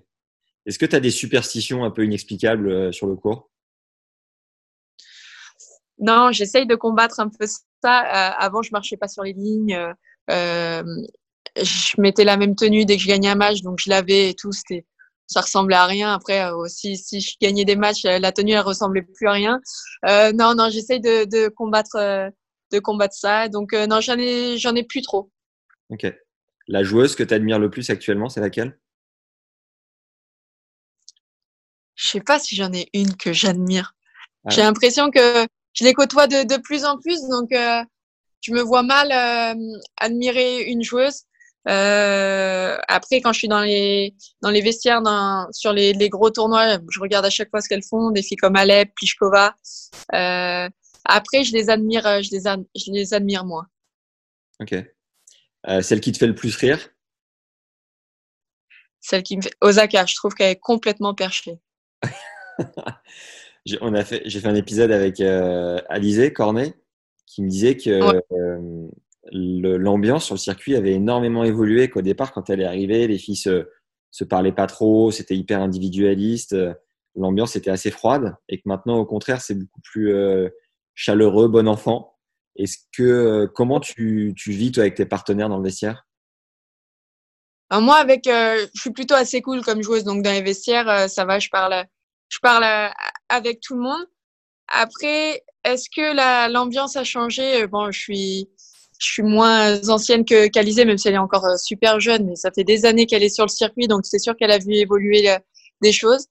Est-ce que tu as des superstitions un peu inexplicables sur le cours? Non, j'essaye de combattre un peu ça. Euh, avant, je marchais pas sur les lignes. Euh, je mettais la même tenue dès que je gagnais un match, donc je l'avais et tout. C'était, ça ressemblait à rien. Après, aussi, euh, si je gagnais des matchs, la tenue elle ressemblait plus à rien. Euh, non, non, j'essaye de, de combattre, de combattre ça. Donc non, j'en ai, j'en ai plus trop. Ok. La joueuse que tu admires le plus actuellement, c'est laquelle? Je sais pas si j'en ai une que j'admire. J'ai l'impression que je les côtoie de, de plus en plus, donc euh, je me vois mal euh, admirer une joueuse. Euh, après, quand je suis dans les dans les vestiaires, dans, sur les, les gros tournois, je regarde à chaque fois ce qu'elles font. Des filles comme Alep, Pliskova. Euh, après, je les admire, je les, je les admire moins. Ok. Euh, celle qui te fait le plus rire? Celle qui me fait Osaka. Je trouve qu'elle est complètement perchée. on a fait, j'ai fait un épisode avec Alizé Cornet qui me disait que l'ambiance sur le circuit avait énormément évolué. Qu'au départ, quand elle est arrivée, les filles se, se parlaient pas trop, c'était hyper individualiste, euh, l'ambiance était assez froide, et que maintenant, au contraire, c'est beaucoup plus euh, chaleureux, bon enfant. Est-ce que euh, comment tu, vis toi avec tes partenaires dans le vestiaire? Alors Moi, avec, je suis plutôt assez cool comme joueuse, donc dans les vestiaires, ça va, je parle je parle avec tout le monde. Après, est-ce que l'ambiance a changé? Bon, je suis, je suis moins ancienne que qu'Alizé, même si elle est encore euh, super jeune, mais ça fait des années qu'elle est sur le circuit, donc c'est sûr qu'elle a vu évoluer euh, des choses.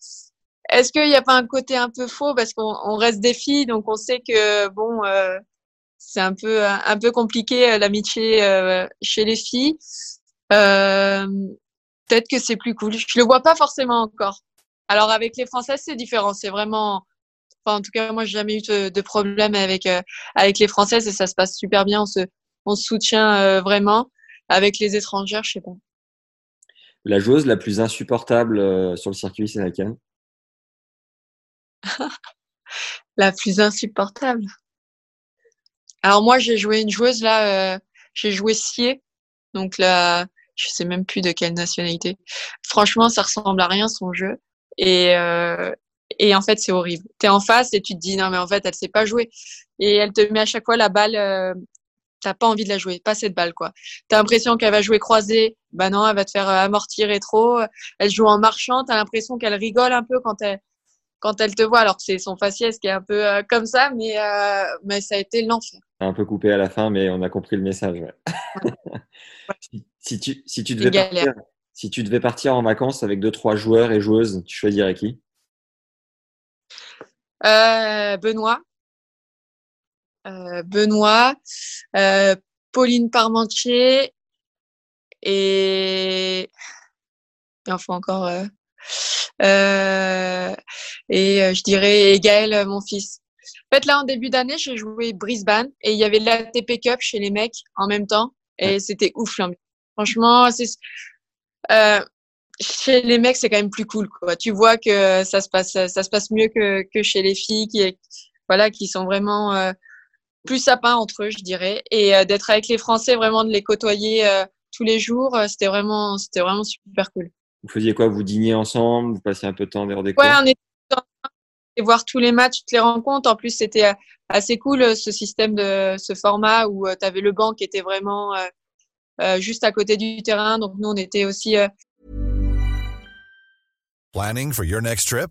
Est-ce qu'il n'y a pas un côté un peu faux? Parce qu'on reste des filles, donc on sait que bon, euh, c'est un peu un peu compliqué l'amitié chez les filles. Peut-être que c'est plus cool. Je le vois pas forcément encore. Alors avec les Françaises, c'est différent. C'est vraiment, enfin, en tout cas, moi, j'ai jamais eu de, problème avec euh, avec les Françaises et ça se passe super bien. On se soutient euh, vraiment. Avec les étrangères, je sais pas. La joueuse la plus insupportable euh, sur le circuit, c'est laquelle? La plus insupportable. Alors moi, j'ai joué une joueuse là, j'ai joué Sier, donc là, je sais même plus de quelle nationalité. Franchement, ça ressemble à rien son jeu. Et, euh, et en fait, c'est horrible. Tu es en face et tu te dis, non, mais en fait, elle sait pas jouer. Et elle te met à chaque fois la balle, euh, t'as pas envie de la jouer, pas cette balle, quoi. T'as l'impression qu'elle va jouer croisée. Bah non, elle va te faire euh, amortir rétro. Elle joue en marchant. T'as l'impression qu'elle rigole un peu quand elle, quand elle te voit, alors que c'est son faciès qui est un peu euh, comme ça, mais, euh, mais ça a été l'enfer. Un peu coupé à la fin, mais on a compris le message. Ouais. si, si, tu, si tu devais partir, si tu devais partir en vacances avec deux, trois joueurs et joueuses, tu choisirais qui? Euh, Benoît. Euh, Benoît, euh, Pauline Parmentier et, et enfin encore euh, euh, et je dirais Gaël, mon fils. En fait, là, en début d'année, j'ai joué Brisbane et il y avait l'ATP Cup chez les mecs en même temps et c'était ouf Franchement, c'est euh, chez les mecs, c'est quand même plus cool. Quoi. Tu vois que ça se passe, ça se passe mieux que, que chez les filles qui, voilà, qui sont vraiment euh, plus sapins entre eux, je dirais. Et euh, d'être avec les Français, vraiment de les côtoyer euh, tous les jours, euh, c'était vraiment, c'était vraiment super cool. Vous faisiez quoi? Vous dîniez ensemble? Vous passiez un peu de temps dehors des cours? Ouais, on était et voir tous les matchs, toutes les rencontres. En plus, c'était assez cool ce système de ce format où tu avais le banc qui était vraiment euh, juste à côté du terrain. Donc nous, on était aussi. Euh... Planning for your next trip?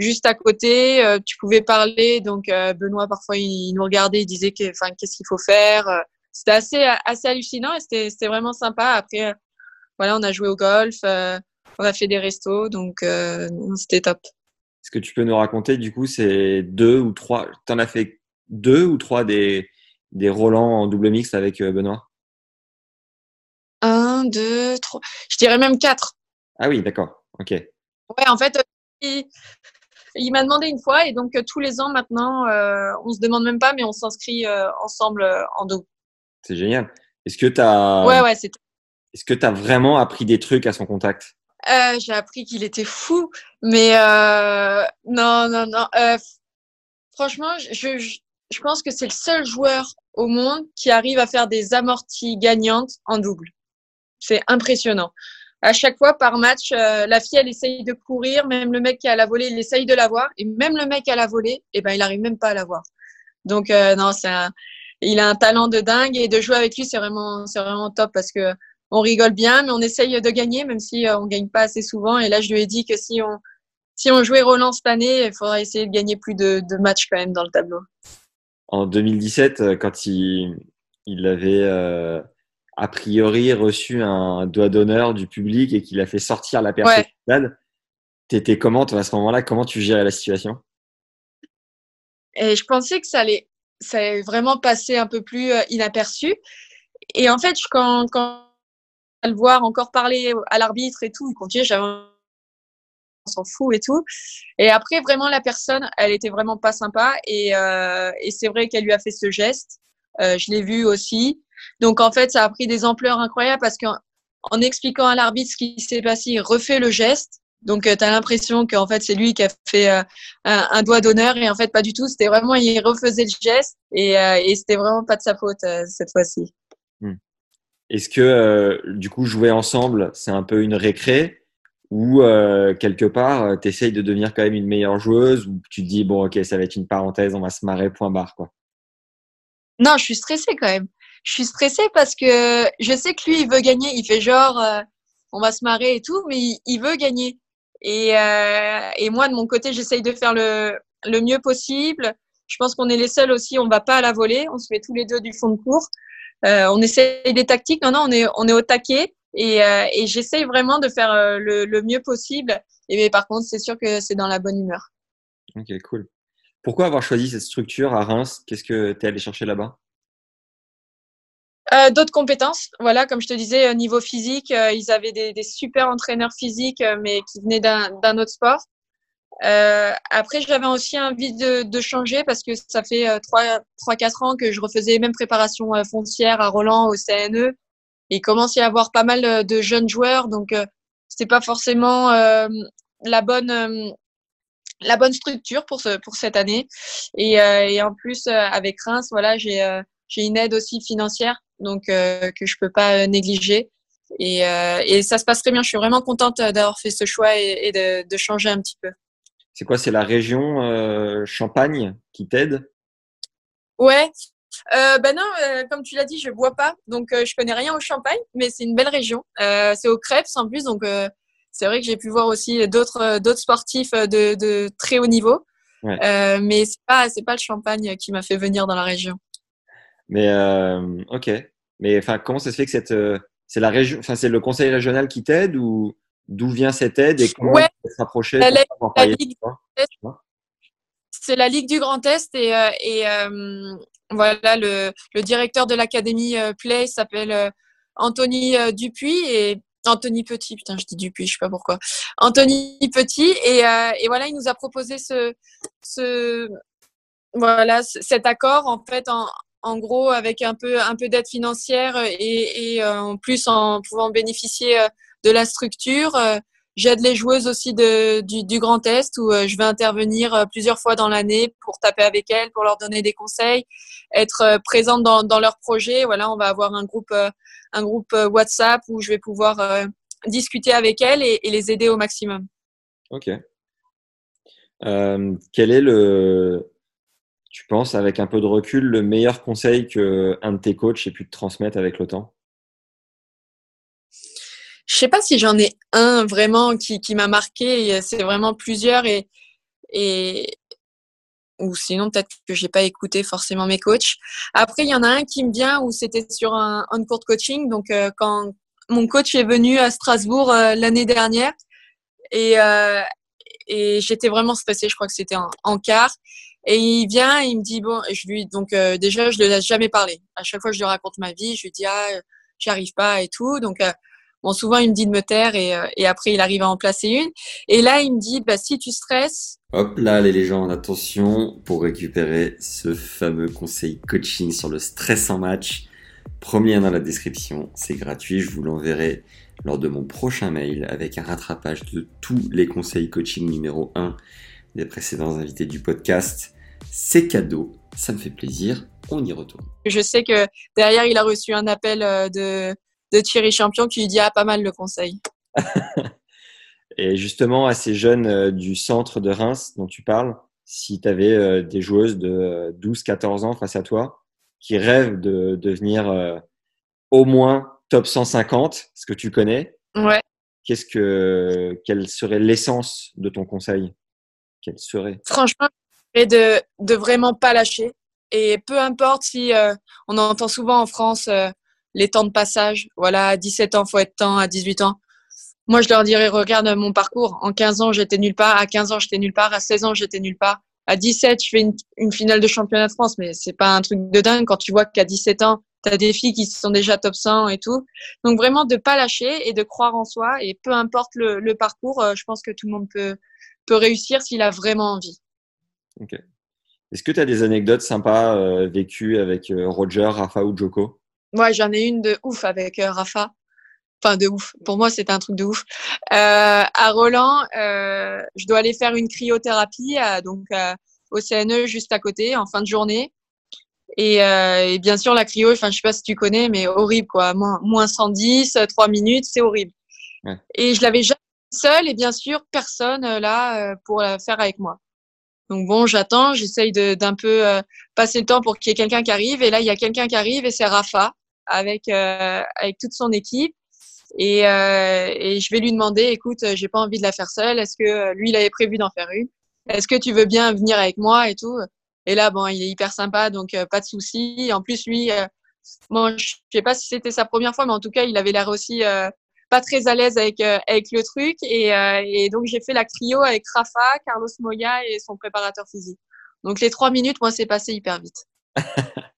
Juste à côté, euh, tu pouvais parler. Donc, euh, Benoît, parfois, il, nous regardait, il disait que, enfin, qu'est-ce qu'il faut faire. Euh, c'était assez, assez hallucinant et c'était, c'était vraiment sympa. Après, voilà, on a joué au golf, on a fait des restos, donc c'était top. Ce que tu peux nous raconter, du coup, c'est deux ou trois. Tu en as fait deux ou trois des, des Roland en double mixte avec Benoît? Un, deux, trois. Je dirais même quatre. Ah oui, d'accord. Ok. Ouais, en fait, il, m'a demandé une fois et donc tous les ans maintenant, euh, on se demande même pas, mais on s'inscrit euh, ensemble euh, en double. C'est génial. Est-ce que tu as. Ouais, ouais, c'est. Est-ce que tu as vraiment appris des trucs à son contact? Euh, J'ai appris qu'il était fou, mais euh, non, non, non. Euh, franchement, je, je, je pense que c'est le seul joueur au monde qui arrive à faire des amorties gagnantes en double. C'est impressionnant. À chaque fois par match, euh, la fille elle essaye de courir, même le mec qui a la volée, il essaye de la voir, et même le mec a la volée, eh ben il arrive même pas à la voir. Donc euh, non, c'est il a un talent de dingue et de jouer avec lui c'est vraiment c'est vraiment top parce que on rigole bien, mais on essaye de gagner même si euh, on gagne pas assez souvent. Et là je lui ai dit que si on si on jouait Roland cette année, il faudrait essayer de gagner plus de, matchs quand même dans le tableau. En 2017, quand il il avait a priori reçu un doigt d'honneur du public et qu'il a fait sortir la personne stade. T'étais comment toi, à ce moment-là? Comment tu gérais la situation? Et je pensais que ça allait, ça allait vraiment passer un peu plus euh, inaperçu. Et en fait, quand, quand le voir encore parler à l'arbitre et tout, il continuait, j'avais on s'en fout et tout. Et après, vraiment, la personne, elle était vraiment pas sympa. Et, euh, et c'est vrai qu'elle lui a fait ce geste. Euh, je l'ai vu aussi. Donc en fait, ça a pris des ampleurs incroyables parce qu'en en expliquant à l'arbitre ce qui s'est passé, il refait le geste. Donc euh, tu as l'impression qu'en fait c'est lui qui a fait euh, un, un, doigt d'honneur et en fait pas du tout. C'était vraiment il refaisait le geste et, euh, et c'était vraiment pas de sa faute euh, cette fois-ci. Hmm. Est-ce que du coup jouer ensemble c'est un peu une récré ou quelque part tu essayes de devenir quand même une meilleure joueuse ou tu te dis bon ok ça va être une parenthèse on va se marrer point barre quoi? Non je suis stressée quand même je suis stressée parce que je sais que lui, il veut gagner. Il fait genre, euh, on va se marrer et tout, mais il, veut gagner. Et, euh, et moi, de mon côté, j'essaye de faire le, le mieux possible. Je pense qu'on est les seuls aussi. On va pas à la volée. On se met tous les deux du fond de cours. Euh, on essaye des tactiques. Non, non, on est, on est au taquet. Et, j'essaye vraiment de faire le, le, mieux possible. Et mais par contre, c'est sûr que c'est dans la bonne humeur. Ok, cool. Pourquoi avoir choisi cette structure à Reims? Qu'est-ce que tu es allé chercher là-bas? Euh, D'autres compétences, voilà, comme je te disais, niveau physique, euh, ils avaient des, des, super entraîneurs physiques, euh, mais qui venaient d'un autre sport. Euh, après, j'avais aussi envie de, de, changer parce que ça fait trois, trois, quatre ans que je refaisais les mêmes préparations foncières à Roland au CNE. Et il commence à y avoir pas mal de jeunes joueurs, donc c'était pas forcément la bonne la bonne structure pour ce pour cette année. Et, et en plus, avec Reims, voilà, j'ai j'ai une aide aussi financière donc euh, que je peux pas euh, négliger. Et, euh, et, ça se passe très bien. Je suis vraiment contente d'avoir fait ce choix et, et de, de, changer un petit peu. C'est quoi C'est la région euh, Champagne qui t'aide? Ouais. Euh, ben non, comme tu l'as dit, je bois pas, donc je connais rien au Champagne, mais c'est une belle région. c'est au Crêpes en plus, donc c'est vrai que j'ai pu voir aussi d'autres d'autres sportifs de, de, très haut niveau. Ouais. mais c'est pas c'est pas le Champagne qui m'a fait venir dans la région. Mais ok. Mais enfin, comment ça se fait que cette euh, c'est la région, enfin c'est le conseil régional qui t'aide ou d'où vient cette aide et comment ouais, se rapprocher C'est la Ligue du Grand Est et, euh, et euh, voilà le, le, directeur de l'académie euh, Play s'appelle Anthony Dupuis et Anthony Petit, putain, je dis Dupuis, je sais pas pourquoi. Anthony Petit et, et voilà, il nous a proposé ce, ce voilà cet accord en fait en, en gros avec un peu un peu d'aide financière et, euh, en plus en pouvant bénéficier euh, de la structure. Euh, j'aide les joueuses aussi du, Grand Est où je vais intervenir plusieurs fois dans l'année pour taper avec elles, pour leur donner des conseils, être présente dans, dans leurs projets. Voilà, on va avoir un groupe un groupe WhatsApp où je vais pouvoir discuter avec elles et, les aider au maximum. Ok. Quel est le tu penses, avec un peu de recul, le meilleur conseil que un de tes coachs ait pu te transmettre avec le temps? Je sais pas si j'en ai un vraiment qui, m'a marqué. C'est vraiment plusieurs et, ou sinon peut-être que j'ai pas écouté forcément mes coachs. Après, il y en a un qui me vient où c'était sur un, de coaching. Donc euh, quand mon coach est venu à Strasbourg euh, l'année dernière et, euh, et j'étais vraiment stressée. Je crois que c'était en, en, quart. Et il vient, il me dit bon, je lui donc euh, déjà je le laisse jamais parler. À chaque fois je lui raconte ma vie, je lui dis ah j'y arrive pas et tout. Donc bon souvent il me dit de me taire et, et après il arrive à en placer une. Et là il me dit bah si tu stresses Hop là les légendes, attention pour récupérer ce fameux conseil coaching sur le stress en match. Premier dans la description, c'est gratuit, je vous l'enverrai lors de mon prochain mail avec un rattrapage de tous les conseils coaching numéro 1 des précédents invités du podcast. C'est cadeau, ça me fait plaisir, on y retourne. Je sais que derrière, il a reçu un appel euh, de, de Thierry Champion qui lui dit Ah, pas mal le conseil. Et justement, à ces jeunes euh, du centre de Reims dont tu parles, si tu avais euh, des joueuses de 12-14 ans face à toi, qui rêvent de devenir au moins top 150, ce que tu connais. Ouais. Qu'est-ce que, quelle serait l'essence de ton conseil? Franchement, de, de vraiment pas lâcher. Et peu importe si euh, on entend souvent en France euh, les temps de passage. Voilà, à 17 ans, faut être temps, à 18 ans. Moi, je leur dirais, regarde mon parcours. En 15 ans, j'étais nulle part. À 15 ans, j'étais nulle part. À 16 ans, j'étais nulle part à 17, je fais une, finale de championnat de France, mais c'est pas un truc de dingue quand tu vois qu'à 17 ans, tu as des filles qui sont déjà top 100 et tout. Donc vraiment de pas lâcher et de croire en soi et peu importe le, le parcours, euh, je pense que tout le monde peut, peut réussir s'il a vraiment envie. Ok. Est-ce que tu as des anecdotes sympas euh, vécues avec euh, Roger, Rafa ou Joko? Ouais, j'en ai une de ouf avec euh, Rafa. Enfin, de ouf. Pour moi, c'était un truc de ouf. À Roland, je dois aller faire une cryothérapie donc au CNE juste à côté en fin de journée. Et, et bien sûr, la cryo, enfin, je sais pas si tu connais, mais horrible quoi. Moins, moins 110, 3 minutes, c'est horrible. Ouais. Et je l'avais jamais seule et bien sûr personne là pour la faire avec moi. Donc bon, j'attends, j'essaye d'un peu euh, passer le temps pour qu'il y ait quelqu'un qui arrive. Et là, il y a quelqu'un qui arrive et c'est Rafa avec euh, avec toute son équipe. Et, euh, et, je vais lui demander, écoute, j'ai pas envie de la faire seule. Est-ce que lui, il avait prévu d'en faire une? Est-ce que tu veux bien venir avec moi et tout? Et là, bon, il est hyper sympa, donc euh, pas de souci. En plus, lui, euh, bon, je sais pas si c'était sa première fois, mais en tout cas, il avait l'air aussi euh, pas très à l'aise avec avec le truc. Et, et donc, j'ai fait la cryo avec Rafa, Carlos Moya et son préparateur physique. Donc, les trois minutes, moi, c'est passé hyper vite.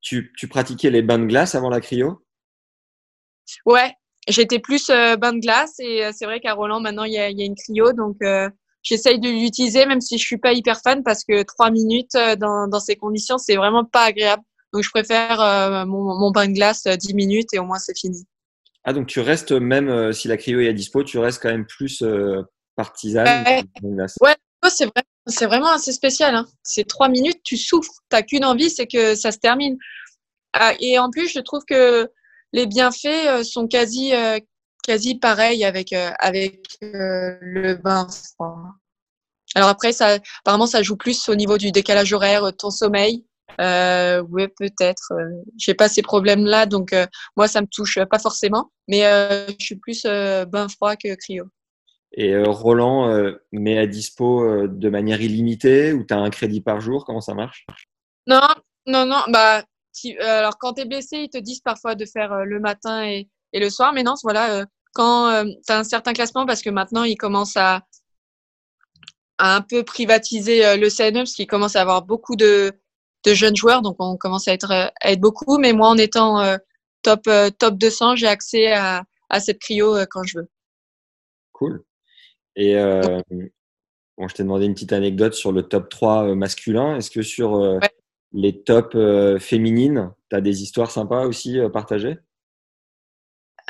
tu, tu, pratiquais les bains de glace avant la cryo? Ouais, j'étais plus euh, bain de glace et euh, c'est vrai qu'à Roland maintenant il y a, y a, une cryo donc euh, j'essaye de l'utiliser même si je suis pas hyper fan parce que trois minutes dans, dans ces conditions c'est vraiment pas agréable donc je préfère mon, mon, bain de glace dix minutes et au moins c'est fini. Ah donc tu restes même si la cryo est à dispo tu restes quand même plus partisane ouais, ouais c'est vrai c'est vraiment assez spécial hein. c'est trois minutes tu souffres t'as qu'une envie c'est que ça se termine ah, et en plus je trouve que les bienfaits sont quasi quasi pareils avec avec le bain froid. Alors après, ça, apparemment, ça joue plus au niveau du décalage horaire, ton sommeil. Euh, oui, peut-être. J'ai pas ces problèmes-là, donc euh, moi, ça me touche pas forcément. Mais euh, je suis plus bain froid que cryo. Et Roland met à dispo de manière illimitée ou tu as un crédit par jour? Comment ça marche? Non, non, non. Bah, alors quand tu es blessé, ils te disent parfois de faire le matin et, et le soir, mais non, voilà, quand tu as un certain classement, parce que maintenant ils commencent à, à un peu privatiser le CNE, parce qu'ils commencent à avoir beaucoup de, de, jeunes joueurs, donc on commence à être, à être beaucoup, mais moi en étant top, top 200, j'ai accès à, à cette cryo quand je veux. Cool. Et euh, bon, je t'ai demandé une petite anecdote sur le top 3 masculin. Est-ce que sur ouais les tops euh, féminines, tu as des histoires sympas aussi euh, partagées?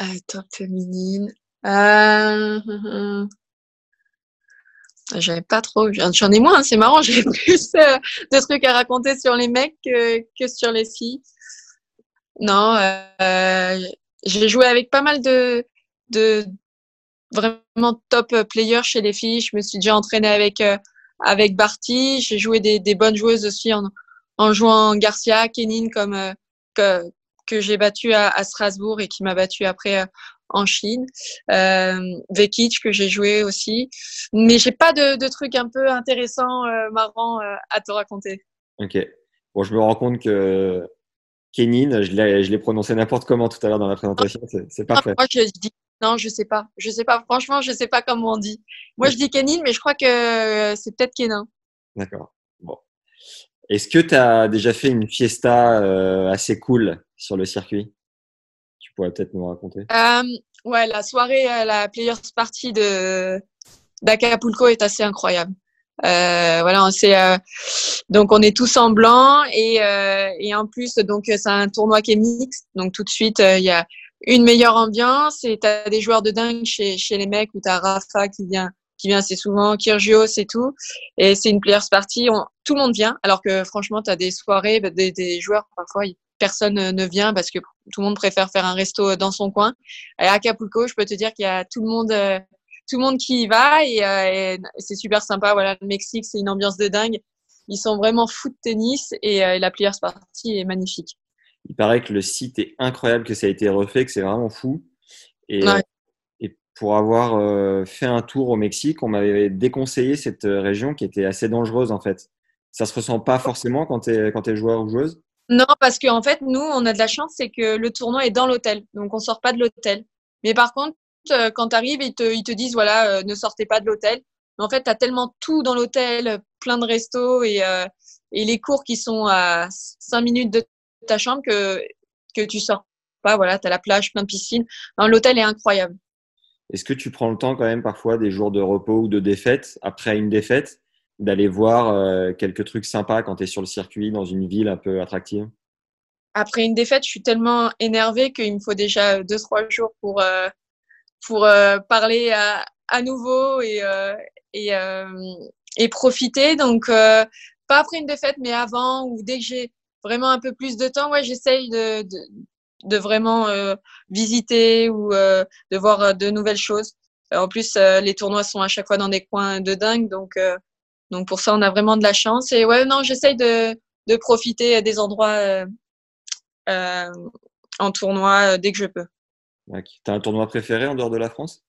Euh, Top féminine. Euh... J'avais pas trop, j'en ai moins, c'est marrant, j'ai plus de trucs à raconter sur les mecs que, sur les filles. Non, j'ai joué avec pas mal de, vraiment top players chez les filles. Je me suis déjà entraînée avec avec Barty. J'ai joué des, bonnes joueuses aussi en, jouant Garcia, Kenin comme que, que j'ai battu à, à, Strasbourg et qui m'a battu après en Chine. Euh, Vekic que j'ai joué aussi. Mais j'ai pas de, de, trucs un peu intéressants, euh, marrants euh, à te raconter. Ok. Bon, je me rends compte que Kenin, je l'ai prononcé n'importe comment tout à l'heure dans la présentation. C'est parfait. Moi, je dis non, je sais pas. Je sais pas. Franchement, je sais pas comment on dit. Moi, je dis Kenin, mais je crois que c'est peut-être Kenin. D'accord. Bon. Est-ce que tu as déjà fait une fiesta euh, assez cool sur le circuit? Peut-être nous raconter. Euh, ouais, la soirée, la Players Party de d'Acapulco est assez incroyable. Euh, voilà, on euh, donc on est tous en blanc et, euh, en plus donc c'est un tournoi qui est mixte, donc tout de suite il y a une meilleure ambiance et t'as des joueurs de dingue chez, les mecs où t'as Rafa qui vient qui vient assez souvent, Kyrgios et tout. Et c'est une players party, tout le monde vient. Alors que franchement, tu as des soirées, des joueurs, parfois, personne ne vient parce que tout le monde préfère faire un resto dans son coin. Et à Acapulco, je peux te dire qu'il y a tout le monde, euh, tout le monde qui y va et, euh, et c'est super sympa. Voilà, le Mexique, c'est une ambiance de dingue. Ils sont vraiment fous de tennis et, euh, la players party est magnifique. Il paraît que le site est incroyable, que ça a été refait, que c'est vraiment fou. Et, et pour avoir euh, fait un tour au Mexique, on m'avait déconseillé cette euh, région qui était assez dangereuse en fait. Ça se ressent pas forcément quand tu es, quand es joueur ou joueuse Non, parce qu'en en fait, nous, on a de la chance, c'est que le tournoi est dans l'hôtel. Donc, on sort pas de l'hôtel. Mais par contre, euh, quand tu arrives, ils te, ils te disent, voilà, ne sortez pas de l'hôtel. En fait, tu as tellement tout dans l'hôtel, plein de restos et, et les cours qui sont à 5 minutes de ta chambre que, que tu sors pas. Voilà, tu as la plage, plein de piscines. L'hôtel est incroyable. Est-ce que tu prends le temps quand même parfois des jours de repos ou de défaite, après une défaite, d'aller voir euh, quelques trucs sympas quand tu es sur le circuit dans une ville un peu attractive? Après une défaite, je suis tellement énervée qu'il me faut déjà deux, trois jours pour, euh, pour euh, parler à, à, nouveau et, et, et, profiter. Donc, pas après une défaite, mais avant ou dès que j'ai vraiment un peu plus de temps, ouais, j'essaye de, de, de vraiment euh, visiter ou euh, de voir euh, de nouvelles choses. En plus, les tournois sont à chaque fois dans des coins de dingue, donc donc pour ça, on a vraiment de la chance. Et ouais, non, j'essaye de de profiter des endroits en tournoi dès que je peux. Tu as un tournoi préféré en dehors de la France?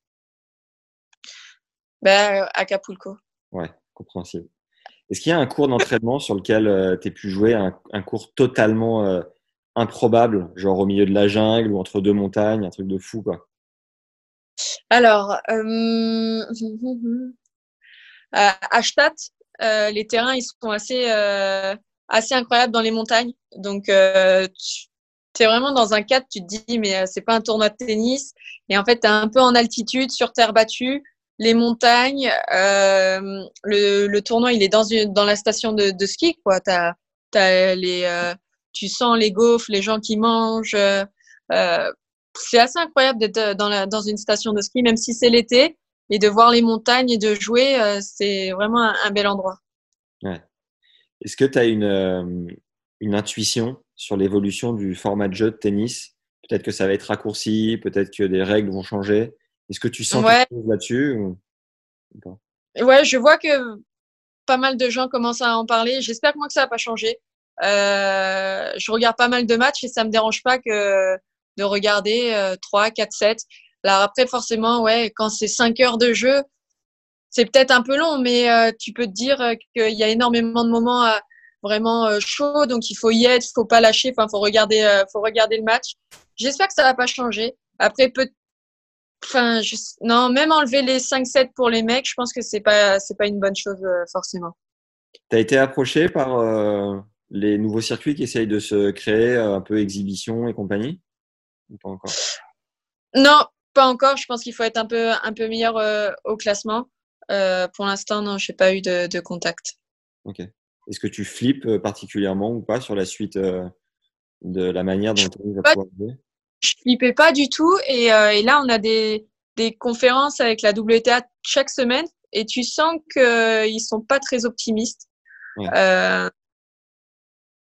Ben, Acapulco. Ouais, compréhensible. Est-ce qu'il y a un cours d'entraînement sur lequel tu as pu jouer, un, un cours totalement improbable, genre au milieu de la jungle ou entre deux montagnes, un truc de fou, quoi? Alors, euh... à Stadt, euh, les terrains, ils sont assez, euh, assez incroyables dans les montagnes. Donc, euh, tu es vraiment dans un cadre, tu te dis, mais c'est pas un tournoi de tennis. Et en fait, tu es un peu en altitude, sur terre battue, les montagnes. le, le tournoi, il est dans, une, dans la station de, de ski, quoi. Tu as, les tu sens les gaufres, les gens qui mangent. Euh, euh, c'est assez incroyable d'être euh, dans, la, dans une station de ski, même si c'est l'été, et de voir les montagnes et de jouer, c'est vraiment un, bel endroit. Ouais. Est-ce que tu as une, une intuition sur l'évolution du format de jeu de tennis? Peut-être que ça va être raccourci, peut-être que des règles vont changer. Est-ce que tu sens quelque chose là-dessus ou... Ouais, je vois que pas mal de gens commencent à en parler. J'espère que moi que ça va pas changer. Euh, je regarde pas mal de matchs et ça me dérange pas que de regarder euh, 3, 4, 7. Alors après, forcément, ouais, quand c'est 5 heures de jeu, c'est peut-être un peu long, mais euh, tu peux te dire euh, qu'il y a énormément de moments euh, vraiment chauds, donc il faut y être, faut pas lâcher, enfin, faut regarder, faut regarder le match. J'espère que ça va pas changer. Après, peut enfin, je... non, même enlever les 5-7 pour les mecs, je pense que c'est pas, c'est pas une bonne chose forcément. Tu as été approché par les nouveaux circuits qui essayent de se créer, un peu exhibition et compagnie? Ou pas encore? Non, pas encore. Je pense qu'il faut être un peu, un peu meilleur euh, au classement. Euh, pour l'instant, non, je n'ai pas eu de, de, contact. Ok. Est-ce que tu flippes euh, particulièrement ou pas sur la suite de la manière dont pouvoir jouer? Je flippais pas du tout. Et, et, là, on a des, des conférences avec la WTA chaque semaine et tu sens qu'ils sont pas très optimistes. Ouais.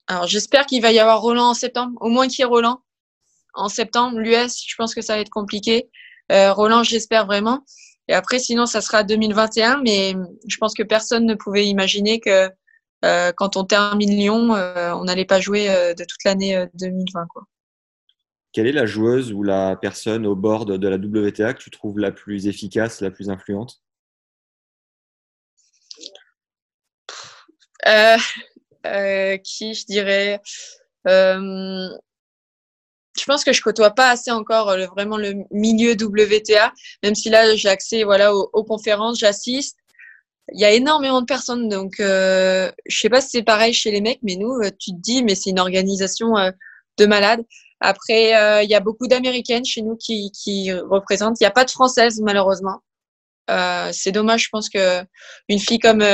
Alors j'espère qu'il va y avoir Roland en septembre, au moins qu'il y ait Roland en septembre. L'US, je pense que ça va être compliqué. Euh, Roland, j'espère vraiment. Et après, sinon, ça sera 2021, mais je pense que personne ne pouvait imaginer que euh, quand on termine Lyon, euh, on n'allait pas jouer euh, de toute l'année 2020. Quoi. Quelle est la joueuse ou la personne au bord de, la WTA que tu trouves la plus efficace, la plus influente? Qui, je dirais? Je pense que je côtoie pas assez encore le, vraiment le milieu WTA, même si là j'ai accès voilà aux, conférences, j'assiste il y a énormément de personnes, donc euh, je sais pas si c'est pareil chez les mecs, mais nous, euh, tu te dis, mais c'est une organisation euh, de malades. Après, euh, il y a beaucoup d'américaines chez nous qui, représentent. Il n'y a pas de françaises malheureusement. c'est dommage. Je pense que une fille comme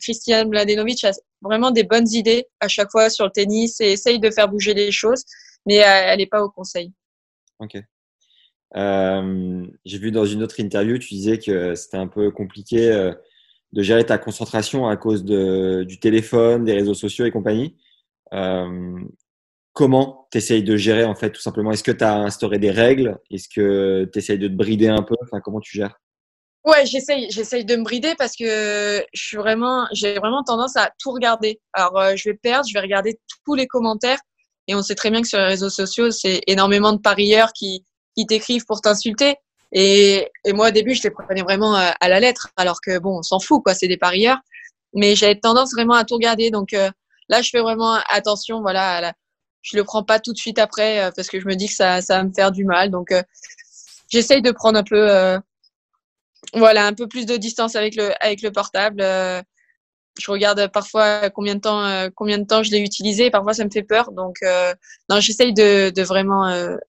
Christiane Mladenovic a vraiment des bonnes idées à chaque fois sur le tennis et essaye de faire bouger les choses, mais elle n'est pas au conseil. Ok. J'ai vu dans une autre interview, tu disais que c'était un peu compliqué de gérer ta concentration à cause de, du téléphone, des réseaux sociaux et compagnie. Euh, comment tu essayes de gérer en fait tout simplement? Est-ce que tu as instauré des règles? Est-ce que tu essayes de te brider un peu? Enfin, comment tu gères? Ouais, j'essaye, j'essaye de me brider parce que je suis vraiment, j'ai vraiment tendance à tout regarder. Alors, euh, je vais perdre, je vais regarder tous les commentaires et on sait très bien que sur les réseaux sociaux, c'est énormément de parieurs qui, qui t'écrivent pour t'insulter. Et, et, moi, au début, je les prenais vraiment euh, à, la lettre, alors que bon, on s'en fout, quoi, c'est des parieurs. Mais j'avais tendance vraiment à tout regarder. Donc euh, là, je fais vraiment attention, voilà. La... Je le prends pas tout de suite après euh, parce que je me dis que ça, ça va me faire du mal. Donc j'essaye de prendre un peu, voilà, un peu plus de distance avec le avec le portable. Je regarde parfois combien de temps combien de temps je l'ai utilisé. Parfois, ça me fait peur. Donc non, j'essaye de, de vraiment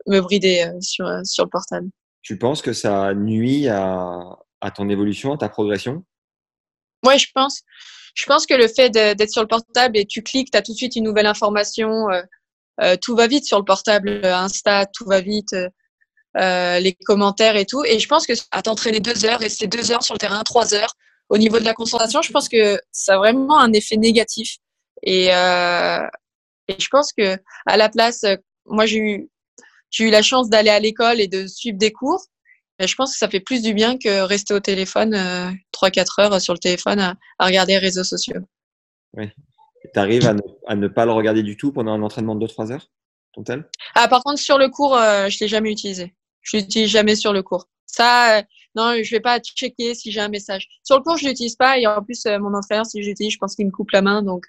me brider sur sur le portable. Tu penses que ça nuit à, à ton évolution, à ta progression? Oui, je pense. Je pense que le fait d'être sur le portable et tu cliques, tu as tout de suite une nouvelle information. Euh, euh, tout va vite sur le portable, euh, Insta, tout va vite, euh, les commentaires et tout. Et je pense que à t'entraîner deux heures et c'est deux heures sur le terrain, trois heures. Au niveau de la concentration, je pense que ça a vraiment un effet négatif. Et, euh, et je pense que à la place, moi j'ai eu j'ai eu la chance d'aller à l'école et de suivre des cours. je pense que ça fait plus du bien que rester au téléphone euh, 3-4 heures sur le téléphone à, regarder les réseaux sociaux. Oui. Tu arrives à ne, pas le regarder du tout pendant un entraînement de 2-3 heures ton tel? Ah, par contre, sur le cours, euh, je l'ai jamais utilisé. Je l'utilise jamais sur le cours. Ça, non, je vais pas checker si j'ai un message. Sur le cours, je l'utilise pas et en plus, euh, mon entraîneur, si j'utilise, je pense qu'il me coupe la main. Donc,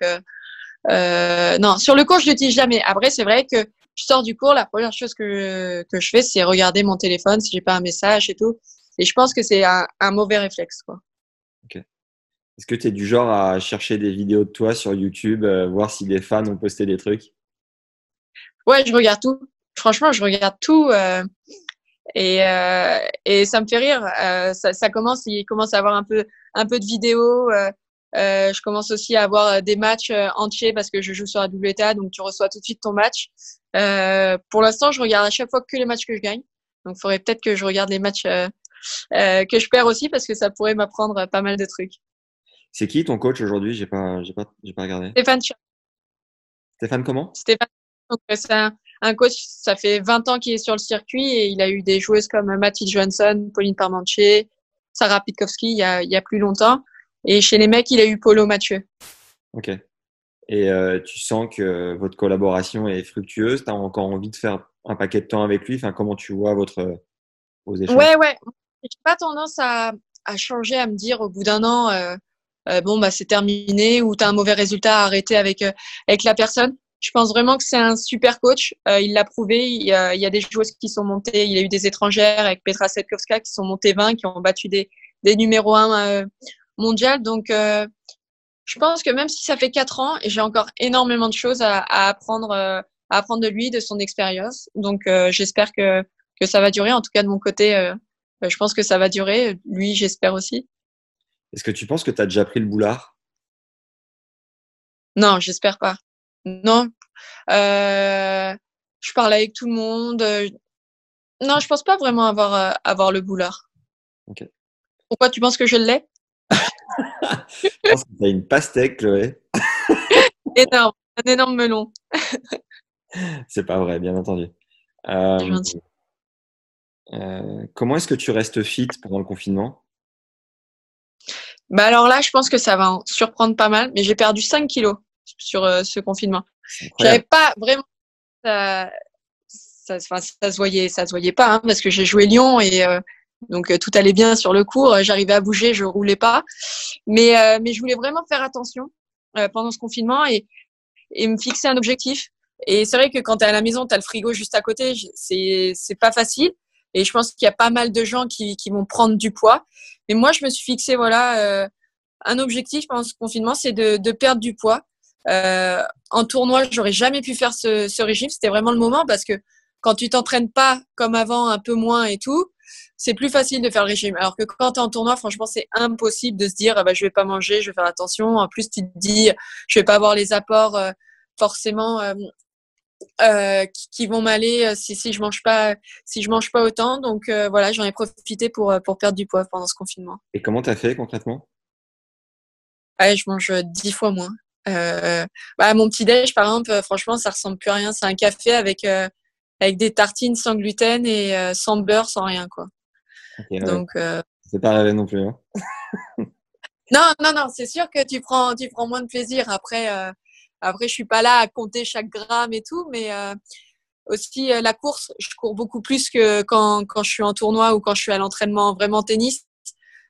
non, sur le cours, je l'utilise jamais. Après, c'est vrai que je sors du cours, la première chose que, que je fais, c'est regarder mon téléphone si j'ai pas un message et tout. Et je pense que c'est un, un, mauvais réflexe. Quoi. Ok. Est-ce que tu es du genre à chercher des vidéos de toi sur YouTube, euh, voir si des fans ont posté des trucs? Ouais, je regarde tout. Franchement, je regarde tout. Euh, et, euh, et ça me fait rire. Euh, ça, ça, commence, il commence à avoir un peu, un peu de vidéos. Euh, euh, je commence aussi à avoir euh, des matchs euh, entiers parce que je joue sur la WTA, donc tu reçois tout de suite ton match. Euh, pour l'instant, je regarde à chaque fois que les matchs que je gagne. Donc, il faudrait peut-être que je regarde les matchs euh, que je perds aussi parce que ça pourrait m'apprendre pas mal de trucs. C'est qui ton coach aujourd'hui? J'ai pas, j'ai pas, j'ai pas regardé. Stéphane. Stéphane comment? Stéphane. C'est un, un, coach. Ça fait 20 ans qu'il est sur le circuit et il a eu des joueuses comme Mathilde Johansson, Pauline Parmentier, Sarah Pitkowski il y a, il y a plus longtemps. Et chez les mecs, il a eu Polo Mathieu. Ok. Et euh, tu sens que votre collaboration est fructueuse? Tu as encore envie de faire un paquet de temps avec lui? Enfin, comment tu vois votre, vos échanges? Ouais, ouais. J'ai pas tendance à, à, changer, à me dire au bout d'un an, euh, euh, bon, bah, c'est terminé ou tu as un mauvais résultat à arrêter avec, avec la personne. Je pense vraiment que c'est un super coach. Euh, il l'a prouvé. Il y, a, il y, a, des joueuses qui sont montées. Il y a eu des étrangères avec Petra Setkowska qui sont montées 20, qui ont battu des, des numéros 1 mondial. Donc, euh, je pense que même si ça fait quatre ans, j'ai encore énormément de choses à, à apprendre, euh, à apprendre de lui, de son expérience. Donc, euh, j'espère que, que ça va durer. En tout cas, de mon côté, je pense que ça va durer. Lui, j'espère aussi. Est-ce que tu penses que tu as déjà pris le boulard? Non, j'espère pas. Non. Euh, je parle avec tout le monde. Non, je pense pas vraiment avoir, avoir le boulard. Ok. Pourquoi tu penses que je l'ai? Je pense que tu as une pastèque, Chloé. énorme, un énorme melon. C'est pas vrai, bien entendu. Euh, euh, comment est-ce que tu restes fit pendant le confinement? Bah alors là, je pense que ça va en surprendre pas mal, mais j'ai perdu 5 kilos sur ce confinement. J'avais pas vraiment ça, ça, ça, se voyait, ça se voyait pas, hein, parce que j'ai joué Lyon et donc tout allait bien sur le cours. J'arrivais à bouger, je roulais pas, mais mais je voulais vraiment faire attention pendant ce confinement et et me fixer un objectif. Et c'est vrai que quand tu es à la maison, tu as le frigo juste à côté, c'est c'est pas facile. Et je pense qu'il y a pas mal de gens qui, qui vont prendre du poids. Mais moi, je me suis fixé voilà euh, un objectif pendant ce confinement, c'est de, de, perdre du poids. Euh, en tournoi, j'aurais jamais pu faire ce, ce régime. C'était vraiment le moment parce que quand tu t'entraînes pas comme avant, un peu moins et tout, c'est plus facile de faire le régime. Alors que quand tu es en tournoi, franchement, c'est impossible de se dire ah bah, je vais pas manger, je vais faire attention. En plus, tu te dis je vais pas avoir les apports euh, forcément euh, euh, qui, vont m'aller si, si je mange pas si je mange pas autant. Donc voilà, j'en ai profité pour, pour perdre du poids pendant ce confinement. Et comment tu as fait concrètement? Ouais, Je mange dix fois moins. Bah, mon petit déj, par exemple, franchement, ça ressemble plus à rien. C'est un café avec avec des tartines sans gluten et sans beurre, sans rien quoi. Donc, euh... c'est pas rêvé non plus. Hein. non, non, non, c'est sûr que tu prends, tu prends moins de plaisir. Après, euh... après, je suis pas là à compter chaque gramme et tout, mais euh... aussi euh, la course, je cours beaucoup plus que quand, quand je suis en tournoi ou quand je suis à l'entraînement vraiment tennis.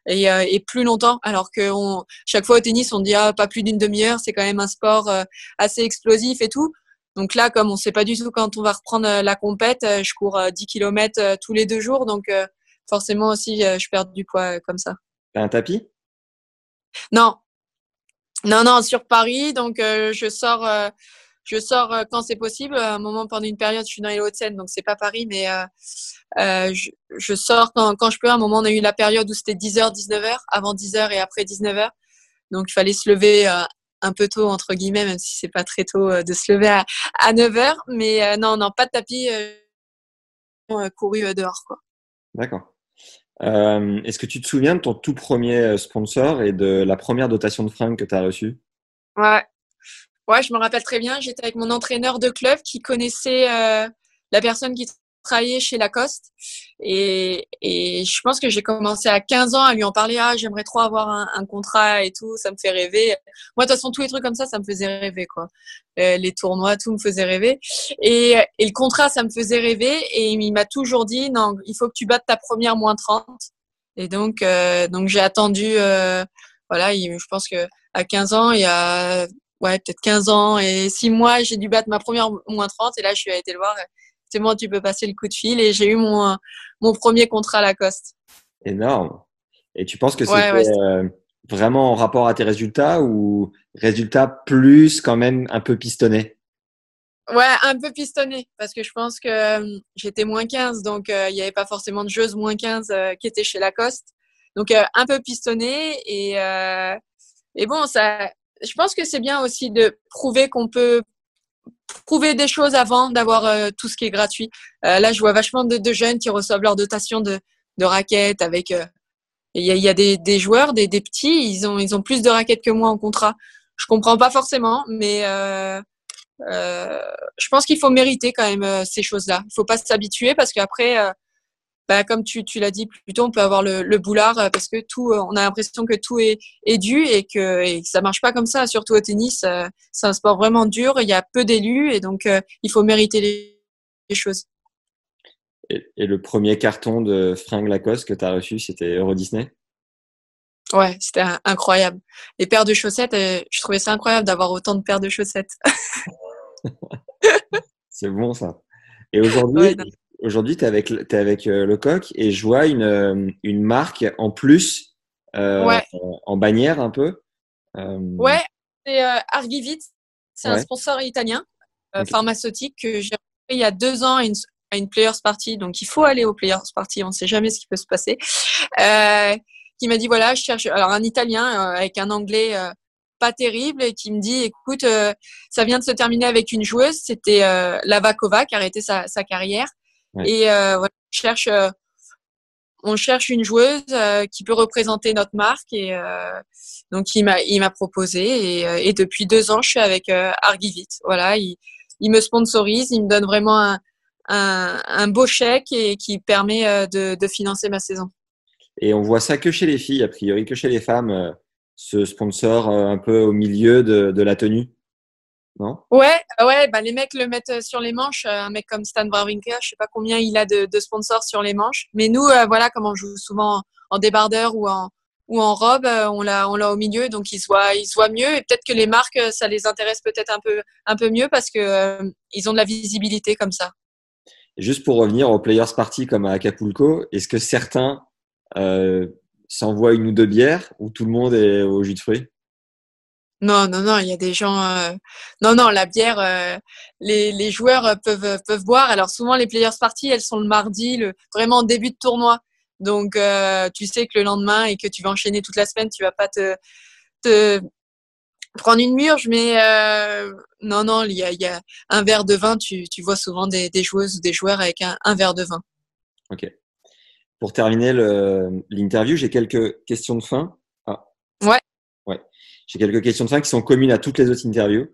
Et, euh, et, plus longtemps. Alors que on, chaque fois au tennis, on dit ah, pas plus d'une demi-heure, c'est quand même un sport euh, assez explosif et tout. Donc là, comme on sait pas du tout quand on va reprendre la compète, je cours 10 km tous les deux jours. Donc forcément aussi, euh, je perds du poids euh, comme ça. Un tapis? Non. Non, non, sur Paris. Donc, euh, je sors, je sors quand c'est possible. À un moment, pendant une période, je suis dans les Hauts-de-Seine, donc c'est pas Paris, mais je, je, sors quand, quand, je peux. À un moment, on a eu la période où c'était 10h, 19h, avant 10h et après 19h. Donc, il fallait se lever un peu tôt, entre guillemets, même si c'est pas très tôt de se lever à, à 9h. Mais non, non, pas de tapis, couru dehors, quoi. D'accord. Euh, est-ce que tu te souviens de ton tout premier euh, sponsor et de la première dotation de fringues que tu as reçue? Ouais. Ouais, je me rappelle très bien. J'étais avec mon entraîneur de club qui connaissait euh, la personne qui travaillé chez Lacoste et, et je pense que j'ai commencé à 15 ans à lui en parler. Ah, j'aimerais trop avoir un, un, contrat et tout, ça me fait rêver. Moi, de toute façon, tous les trucs comme ça, ça me faisait rêver, quoi. Euh, les tournois, tout me faisait rêver. Et, et le contrat, ça me faisait rêver. Et il m'a toujours dit, non, il faut que tu battes ta première moins 30. Et donc, euh, donc j'ai attendu, euh, voilà, je pense que à 15 ans, il y a ouais, peut-être 15 ans et 6 mois, j'ai dû battre ma première moins 30 et là, je suis allée le voir c'est bon, tu peux passer le coup de fil. Et j'ai eu mon, mon premier contrat à Lacoste. Énorme. Et tu penses que c'était euh, vraiment en rapport à tes résultats ou résultats plus quand même un peu pistonné? Ouais, un peu pistonné parce que je pense que euh, j'étais moins 15, donc euh, il n'y avait pas forcément de joueuses moins 15 qui étaient chez Lacoste. Donc un peu pistonné et, et bon, ça, je pense que c'est bien aussi de prouver qu'on peut prouver des choses avant d'avoir euh, tout ce qui est gratuit. Euh, là, je vois vachement de, jeunes qui reçoivent leur dotation de, raquettes avec. Euh, il y a, des, joueurs, des, des, petits, ils ont, ils ont plus de raquettes que moi en contrat. Je comprends pas forcément, mais je pense qu'il faut mériter quand même ces choses-là. Il faut pas s'habituer parce qu'après bah, comme tu, tu l'as dit plus tôt, on peut avoir le, le boulard euh, parce que tout, euh, on a l'impression que tout est, est dû et que, et que ça marche pas comme ça. Surtout au tennis, euh, c'est un sport vraiment dur. Il y a peu d'élus et donc il faut mériter les, les choses. Et, et, le premier carton de fringues Lacoste que tu as reçu, c'était Euro Disney? Ouais, c'était incroyable. Les paires de chaussettes, je trouvais ça incroyable d'avoir autant de paires de chaussettes. c'est bon ça. Et aujourd'hui, aujourd'hui, tu es avec, es avec euh, le coq et je vois une, euh, une marque en plus euh, en bannière un peu. Euh... Ouais, c'est euh, Argivit. C'est un sponsor italien pharmaceutique que j'ai il y a deux ans à une, à une Players Party. Donc, il faut aller aux Players Party. On ne sait jamais ce qui peut se passer. qui m'a dit voilà, je cherche alors un Italien avec un anglais pas terrible et qui me dit écoute, ça vient de se terminer avec une joueuse. C'était Lavakova qui a arrêté sa, sa carrière et euh, voilà, on cherche, euh, on cherche une joueuse euh, qui peut représenter notre marque. Et donc, il m'a, il m'a proposé. Et, et, depuis deux ans, je suis avec Argivit. Voilà, il, il me sponsorise, il me donne vraiment un, un, un beau chèque et qui permet de, de, financer ma saison. Et on voit ça que chez les filles, a priori, que chez les femmes. ce sponsor un peu au milieu de, de la tenue non? Ouais, ouais, bah les mecs le mettent sur les manches. Un mec comme Stan Wawrinka, je sais pas combien il a de, de sponsors sur les manches. Mais nous, voilà, comme on joue souvent en débardeur ou en, ou en robe, on l'a, on l'a au milieu, donc ils se voient, ils se voient mieux. Et peut-être que les marques, ça les intéresse peut-être un peu, un peu mieux parce que ils ont de la visibilité comme ça. Juste pour revenir aux Players Party comme à Acapulco, est-ce que certains euh, s'envoient une ou deux bières ou tout le monde est au jus de fruits? Non, non, non, il y a des gens. Euh... Non, non, la bière, euh, les, joueurs peuvent, peuvent boire. Alors souvent, les Players Party, elles sont le mardi, le, vraiment début de tournoi. Donc, euh, tu sais que le lendemain et que tu vas enchaîner toute la semaine, tu vas pas te, prendre une murge, mais euh, non, non, il y a, un verre de vin. Tu, tu vois souvent des, des, joueuses ou des joueurs avec un, un, verre de vin. Ok. Pour terminer l'interview, j'ai quelques questions de fin. J'ai quelques questions de fin qui sont communes à toutes les autres interviews.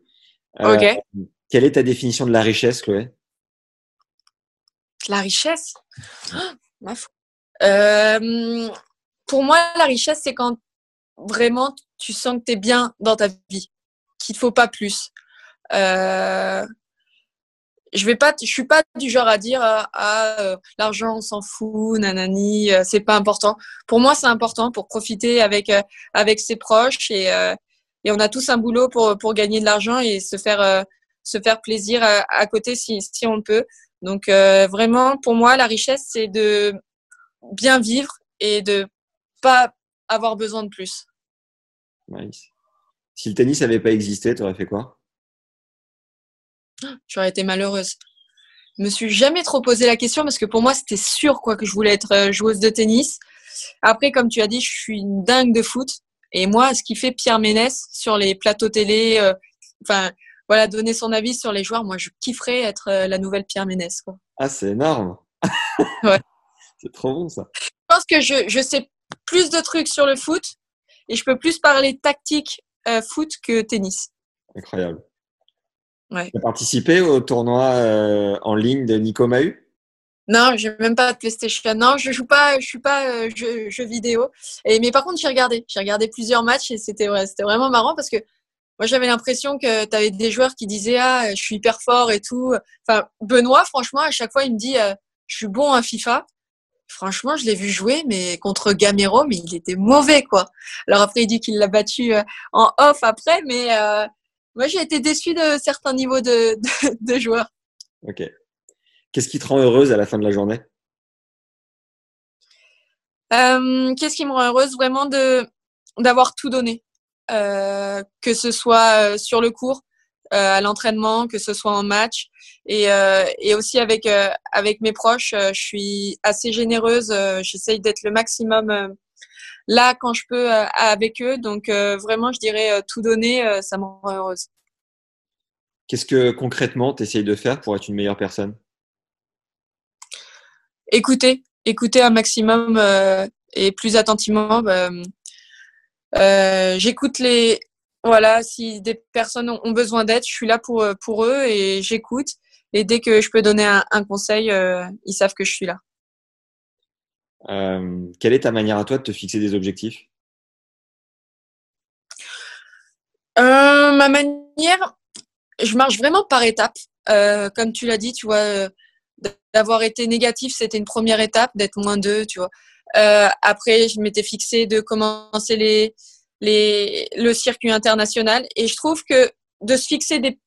Euh, ok. Quelle est ta définition de la richesse, Chloé? La richesse? Oh, euh, Pour moi, la richesse, c'est quand vraiment tu sens que tu es bien dans ta vie, qu'il ne faut pas plus. Euh, je vais pas, je suis pas du genre à dire ah, ah euh, l'argent on s'en fout, nanani, euh, c'est pas important. Pour moi, c'est important pour profiter avec euh, ses proches et euh, on a tous un boulot pour gagner de l'argent et se faire plaisir à, à, côté si si on peut. Donc vraiment, pour moi, la richesse c'est de bien vivre et de pas avoir besoin de plus. Nice. Si le tennis n'avait pas existé, tu aurais fait quoi? J'aurais été malheureuse. Je me suis jamais trop posé la question parce que pour moi, c'était sûr quoi que je voulais être euh, joueuse de tennis. Après, comme tu as dit, je suis une dingue de foot. Et moi, ce qui fait Pierre Ménès sur les plateaux télé, euh, enfin, voilà, donner son avis sur les joueurs, moi, je kifferais être euh, la nouvelle Pierre Ménès. Quoi. Ah, c'est énorme. ouais. C'est trop bon ça. Je pense que je, je sais plus de trucs sur le foot et je peux plus parler tactique euh, foot que tennis. Incroyable. Ouais. Tu as participé au tournoi euh, en ligne de Nico Mahu non, je n'ai même pas de PlayStation. Non, je joue pas, je suis pas euh, jeu, jeu, vidéo. Et mais par contre, j'ai regardé. J'ai regardé plusieurs matchs et c'était ouais, c'était vraiment marrant parce que moi j'avais l'impression que tu avais des joueurs qui disaient ah je suis hyper fort et tout. Enfin Benoît, franchement, à chaque fois il me dit euh, je suis bon à FIFA. Franchement, je l'ai vu jouer, mais contre Gamero, mais il était mauvais quoi. Alors après il dit qu'il l'a battu euh, en off après, mais moi, j'ai été déçue de certains niveaux de, de, de joueurs. Ok. Qu'est-ce qui te rend heureuse à la fin de la journée? Euh, Qu'est-ce qui me rend heureuse Vraiment de d'avoir tout donné? Euh, que ce soit euh, sur le cours, euh, à l'entraînement, que ce soit en match. Et, euh, et aussi avec, avec mes proches, je suis assez généreuse. J'essaye d'être le maximum là quand je peux euh, avec eux. Donc euh, vraiment, je dirais euh, tout donner, ça me rend heureuse. Qu'est-ce que concrètement tu essayes de faire pour être une meilleure personne? Écouter, écouter un maximum et plus attentivement. Bah, j'écoute les voilà si des personnes ont besoin d'aide, je suis là pour pour eux et j'écoute. Et dès que je peux donner un, un conseil, ils savent que je suis là. Euh, quelle est ta manière à toi de te fixer des objectifs? Euh, Ma manière, je marche vraiment par étapes. Euh, comme tu l'as dit, tu vois, d'avoir été négatif, c'était une première étape, d'être moins deux, tu vois. Après, je m'étais fixé de commencer les, le circuit international. Et je trouve que de se fixer des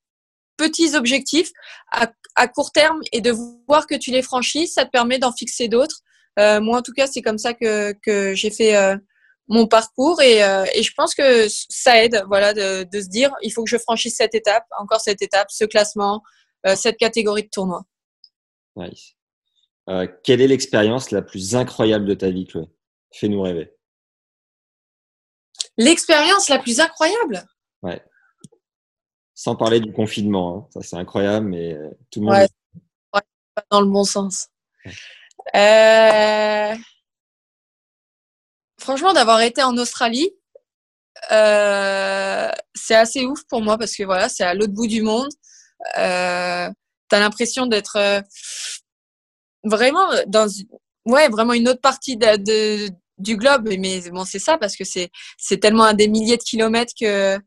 petits objectifs à, à court terme et de voir que tu les franchis, ça te permet d'en fixer d'autres. Euh, moi, en tout cas, c'est comme ça que, que j'ai fait euh, mon parcours et, euh, et, je pense que ça aide, voilà, de, de, se dire, il faut que je franchisse cette étape, encore cette étape, ce classement, cette catégorie de tournoi. Nice. Quelle est l'expérience la plus incroyable de ta vie, Chloé? Fais-nous rêver. L'expérience la plus incroyable? Ouais. Sans parler du confinement, hein. ça c'est incroyable, mais tout le monde. Ouais, ouais dans le bon sens. Euh... Franchement, d'avoir été en Australie, euh, c'est assez ouf pour moi parce que voilà, c'est à l'autre bout du monde. Euh, T'as l'impression d'être vraiment dans, ouais, vraiment une autre partie de, du globe. Mais bon, c'est ça parce que c'est c'est tellement à des milliers de kilomètres que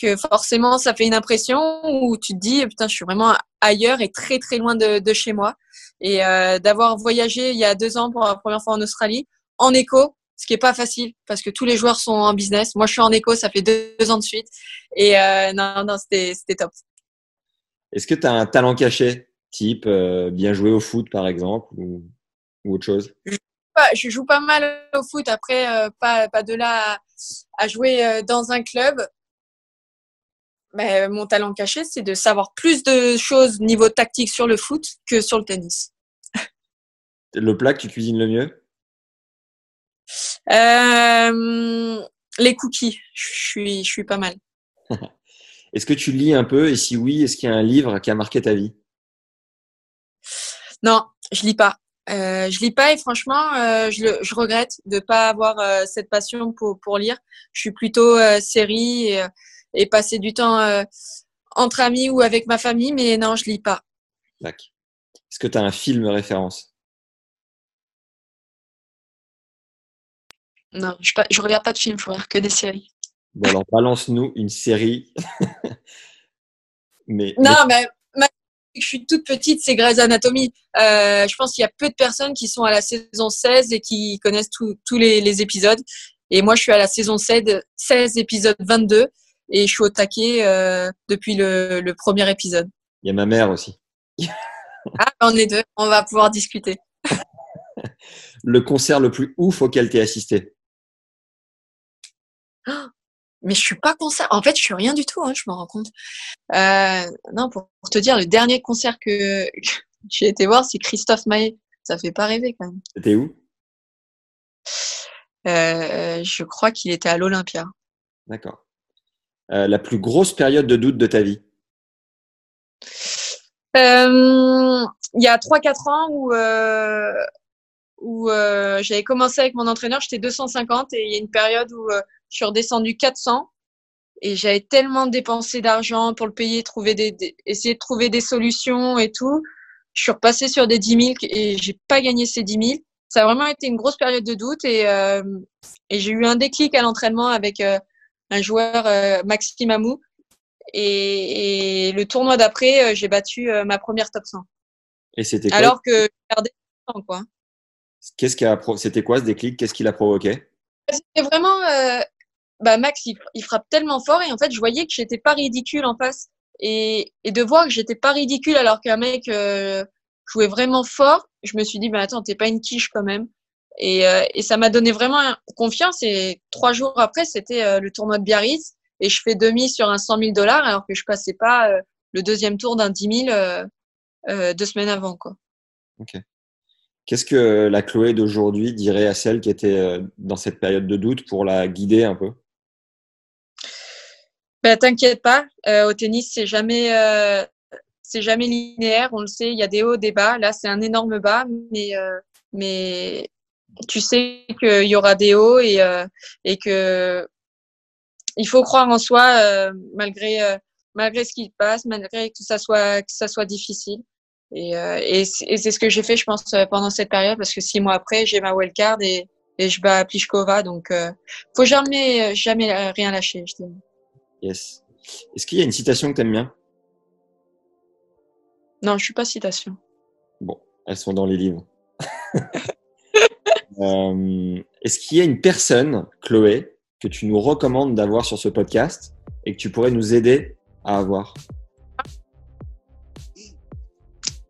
que forcément ça fait une impression où tu te dis putain je suis vraiment ailleurs et très très loin de, de chez moi et euh, d'avoir voyagé il y a deux ans pour la première fois en Australie en éco ce qui est pas facile parce que tous les joueurs sont en business. Moi je suis en éco ça fait deux, ans de suite. Et euh, non non c'était c'était top. Est-ce que tu as un talent caché type euh, bien jouer au foot par exemple ou, ou autre chose? Je joue pas mal au foot. Après euh, pas pas de là à, à jouer euh, dans un club. Mais mon talent caché, c'est de savoir plus de choses niveau tactique sur le foot que sur le tennis. Le plat que tu cuisines le mieux? Euh, Les cookies. Je suis, je suis pas mal. est-ce que tu lis un peu? Et si oui, est-ce qu'il y a un livre qui a marqué ta vie? Non, je lis pas. Euh, je lis pas et franchement, euh, je, je, regrette de pas avoir euh, cette passion pour, pour lire. Je suis plutôt série et, et passer du temps entre amis ou avec ma famille, mais non, je lis pas. D'accord. Est-ce que tu as un film référence? Non, je, je regarde pas de films, je regarde que des séries. Bon, alors balance-nous une série. mais, non, mais, je suis toute petite, c'est Grey's Anatomy. Euh, je pense qu'il y a peu de personnes qui sont à la saison 16 et qui connaissent tous les, les, épisodes. Et moi, je suis à la saison 16, 16 épisode 22 et je suis au taquet euh, depuis le, le, premier épisode. Il y a ma mère aussi. ah, on est deux, on va pouvoir discuter. le concert le plus ouf auquel tu es assisté Mais je suis pas concert. En fait, je suis rien du tout, hein, je me rends compte. Euh, non, pour, te dire, le dernier concert que j'ai été voir, c'est Christophe Maé. Ça fait pas rêver quand même. C'était où? Euh, Je crois qu'il était à l'Olympia. D'accord. Euh, la plus grosse période de doute de ta vie? Il y a 3-4 ans où, où euh, j'avais commencé avec mon entraîneur, j'étais 250 et il y a une période où euh, je suis redescendue 400 et j'avais tellement dépensé d'argent pour le payer, trouver des, des, essayer de trouver des solutions et tout. Je suis repassée sur des 10 000 et j'ai pas gagné ces 10 000. Ça a vraiment été une grosse période de doute et, euh, et j'ai eu un déclic à l'entraînement avec un joueur euh, Maxime Amou. Et, et, le tournoi d'après, euh, j'ai battu euh, ma première top 100. Et c'était quoi? Alors que je quoi. Qu'est-ce qui a c'était quoi ce déclic? Qu'est-ce qui l'a provoqué? C'était vraiment euh, bah Max il, frappe tellement fort et en fait je voyais que j'étais pas ridicule en face et, de voir que j'étais pas ridicule alors qu'un mec euh, jouait vraiment fort, je me suis dit bah attends t'es pas une quiche quand même et, euh, ça m'a donné vraiment confiance. Et trois jours après, c'était euh, le tournoi de Biarritz. Et je fais demi sur un 100 000 dollars alors que je passais pas le deuxième tour d'un 10 000 deux semaines avant. Quoi. Ok. Qu'est-ce que la Chloé d'aujourd'hui dirait à celle qui était dans cette période de doute pour la guider un peu? Ben, T'inquiète pas, euh, au tennis, c'est jamais, euh, c'est jamais linéaire. On le sait, il y a des hauts, des bas. Là, c'est un énorme bas, mais, euh, mais tu sais qu'il y aura des hauts et, euh, et que il faut croire en soi euh, malgré euh, malgré ce qui passe, malgré que ça soit que ça soit difficile. Et, et c'est ce que j'ai fait, je pense, pendant cette période, parce que six mois après, j'ai ma wildcard et, et je bats Pliskova. Donc, faut jamais jamais rien lâcher. Je dis. Yes. Est-ce qu'il y a une citation que tu aimes bien? Non, je suis pas citation. Bon, elles sont dans les livres. Euh, Est-ce qu'il y a une personne, Chloé, que tu nous recommandes d'avoir sur ce podcast et que tu pourrais nous aider à avoir?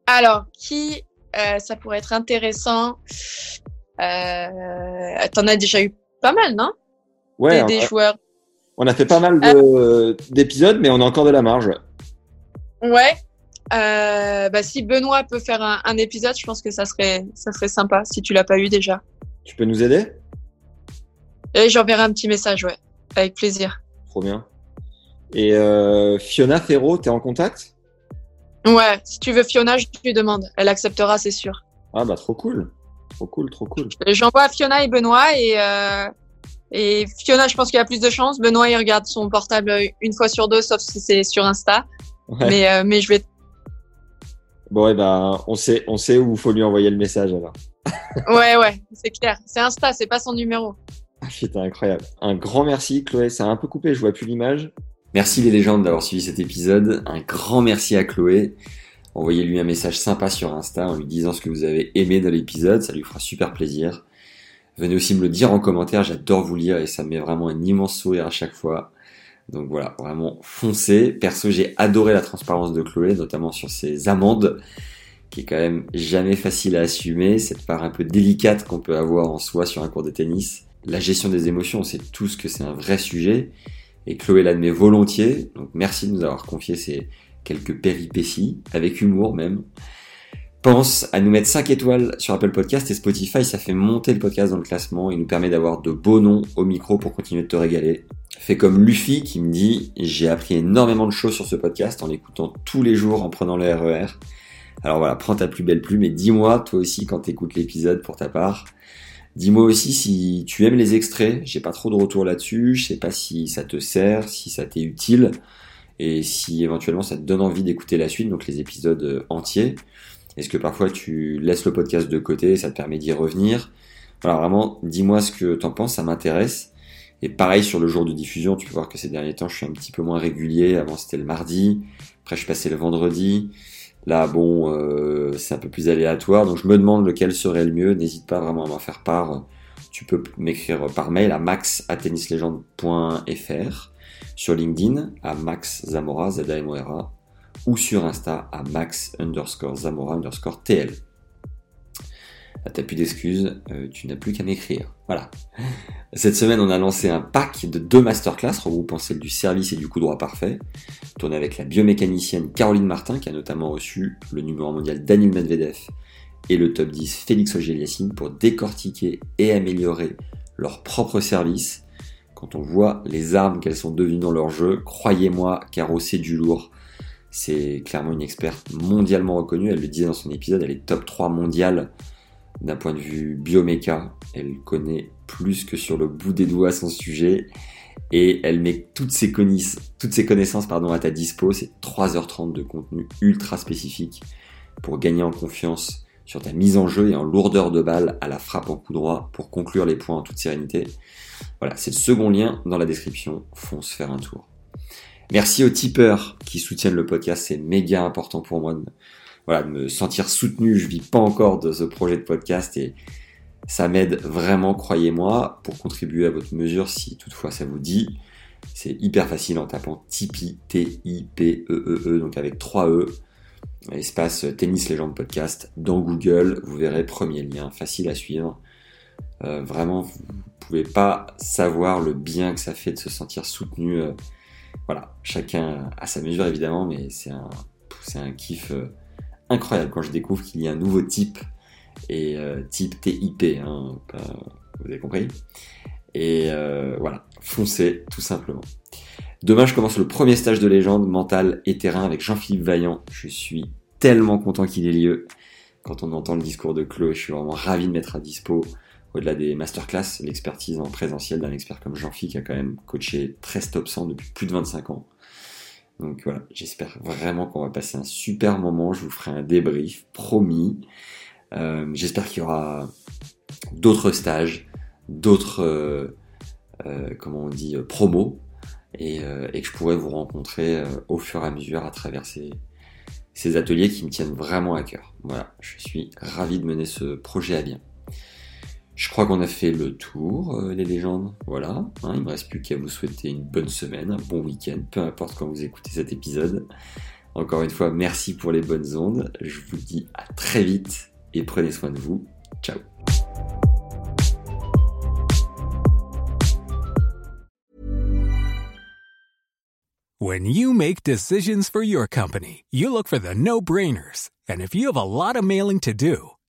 Alors, qui euh, ça pourrait être intéressant euh, T'en as déjà eu pas mal, non? Ouais. Des, joueurs. On a fait pas mal d'épisodes, mais on a encore de la marge. Ouais. Euh, bah, si Benoît peut faire un, un, épisode, je pense que ça serait, ça serait sympa si tu l'as pas eu déjà. Tu peux nous aider? Et j'enverrai un petit message, ouais, avec plaisir. Trop bien. Et euh, Fiona Ferro, t'es en contact? Ouais, si tu veux Fiona, je lui demande. Elle acceptera, c'est sûr. Ah bah trop cool, trop cool, trop cool. J'envoie Fiona et Benoît et euh, et Fiona, je pense qu'il a plus de chance. Benoît, il regarde son portable une fois sur deux, sauf si c'est sur Insta. Ouais. Mais euh, mais je vais Bon, et ben, on sait, on sait où il faut lui envoyer le message alors. ouais, ouais, c'est clair. C'est Insta, c'est pas son numéro. Ah, putain, incroyable. Un grand merci, Chloé. Ça a un peu coupé, je vois plus l'image. Merci les légendes d'avoir suivi cet épisode. Un grand merci à Chloé. Envoyez-lui un message sympa sur Insta en lui disant ce que vous avez aimé dans l'épisode. Ça lui fera super plaisir. Venez aussi me le dire en commentaire. J'adore vous lire et ça me met vraiment un immense sourire à chaque fois. Donc voilà, vraiment foncez. Perso, j'ai adoré la transparence de Chloé, notamment sur ses amendes qui est quand même jamais facile à assumer, cette part un peu délicate qu'on peut avoir en soi sur un cours de tennis. La gestion des émotions, on sait tous que c'est un vrai sujet, et Chloé l'admet volontiers, donc merci de nous avoir confié ces quelques péripéties, avec humour même. Pense à nous mettre 5 étoiles sur Apple Podcast et Spotify, ça fait monter le podcast dans le classement et nous permet d'avoir de beaux noms au micro pour continuer de te régaler. Fais comme Luffy qui me dit j'ai appris énormément de choses sur ce podcast en l'écoutant tous les jours en prenant le RER. Alors voilà, prends ta plus belle plume et dis-moi toi aussi quand t'écoutes l'épisode pour ta part. Dis-moi aussi si tu aimes les extraits, j'ai pas trop de retour là-dessus, je sais pas si ça te sert, si ça t'est utile, et si éventuellement ça te donne envie d'écouter la suite, donc les épisodes euh, entiers. Est-ce que parfois tu laisses le podcast de côté, ça te permet d'y revenir? Voilà, vraiment, dis-moi ce que t'en penses, ça m'intéresse. Et pareil sur le jour de diffusion, tu peux voir que ces derniers temps je suis un petit peu moins régulier, avant c'était le mardi, après je passais le vendredi, Là, bon, euh, c'est un peu plus aléatoire, donc je me demande lequel serait le mieux. N'hésite pas vraiment à m'en faire part. Tu peux m'écrire par mail à max@tennislegende.fr, sur LinkedIn à Max Zamora, z ou sur Insta à max underscore Zamora underscore TL. T'as plus d'excuses, euh, tu n'as plus qu'à m'écrire. Voilà. Cette semaine, on a lancé un pack de deux masterclass regroupant celle du service et du coup droit parfait, tourné avec la biomécanicienne Caroline Martin, qui a notamment reçu le numéro mondial Daniel Medvedev et le top 10 Félix auger pour décortiquer et améliorer leur propre service. Quand on voit les armes qu'elles sont devenues dans leur jeu, croyez-moi, Caro, c'est du lourd. C'est clairement une experte mondialement reconnue. Elle le disait dans son épisode, elle est top 3 mondiale d'un point de vue bioméca. Elle connaît plus que sur le bout des doigts son sujet et elle met toutes ses, connaissances à ta dispo. C'est 3h30 de contenu ultra spécifique pour gagner en confiance sur ta mise en jeu et en lourdeur de balle à la frappe en coup droit pour conclure les points en toute sérénité. Voilà, c'est le second lien dans la description. Fonce faire un tour. Merci aux tipeurs qui soutiennent le podcast, c'est méga important pour moi voilà, de me sentir soutenu. Je vis pas encore de ce projet de podcast et ça m'aide vraiment, croyez-moi, pour contribuer à votre mesure si toutefois ça vous dit. C'est hyper facile en tapant Tipeee, T-I-P-E-E-E, e, donc avec 3 E, espace Tennis Légende Podcast dans Google. Vous verrez, premier lien, facile à suivre. Euh, vraiment, vous pouvez pas savoir le bien que ça fait de se sentir soutenu. Euh, voilà, chacun à sa mesure évidemment, mais c'est un, c'est un kiff. Euh, incroyable quand je découvre qu'il y a un nouveau type, et euh, type TIP, hein, vous avez compris. Et euh, voilà, foncez tout simplement. Demain, je commence le premier stage de légende mental et terrain avec Jean-Philippe Vaillant. Je suis tellement content qu'il ait lieu. Quand on entend le discours de Chloé, je suis vraiment ravi de mettre à dispo, au-delà des masterclass, l'expertise en présentiel d'un expert comme Jean-Philippe qui a quand même coaché 13 top 100 depuis plus de 25 ans. Donc voilà, j'espère vraiment qu'on va passer un super moment. Je vous ferai un débrief, promis. Euh, j'espère qu'il y aura d'autres stages, d'autres, euh, euh, comment on dit, promos, et, que je pourrai vous rencontrer au fur et à mesure à travers ces ateliers qui me tiennent vraiment à cœur. Voilà, je suis ravi de mener ce projet à bien. Je crois qu'on a fait le tour, euh, les légendes. Voilà, hein, il me reste plus qu'à vous souhaiter une bonne semaine, un bon week-end, peu importe quand vous écoutez cet épisode. Encore une fois, merci pour les bonnes ondes. Je vous dis à très vite et prenez soin de vous. Ciao. When you make decisions for your company, you look for the no-brainers. And if you have a lot of mailing to do,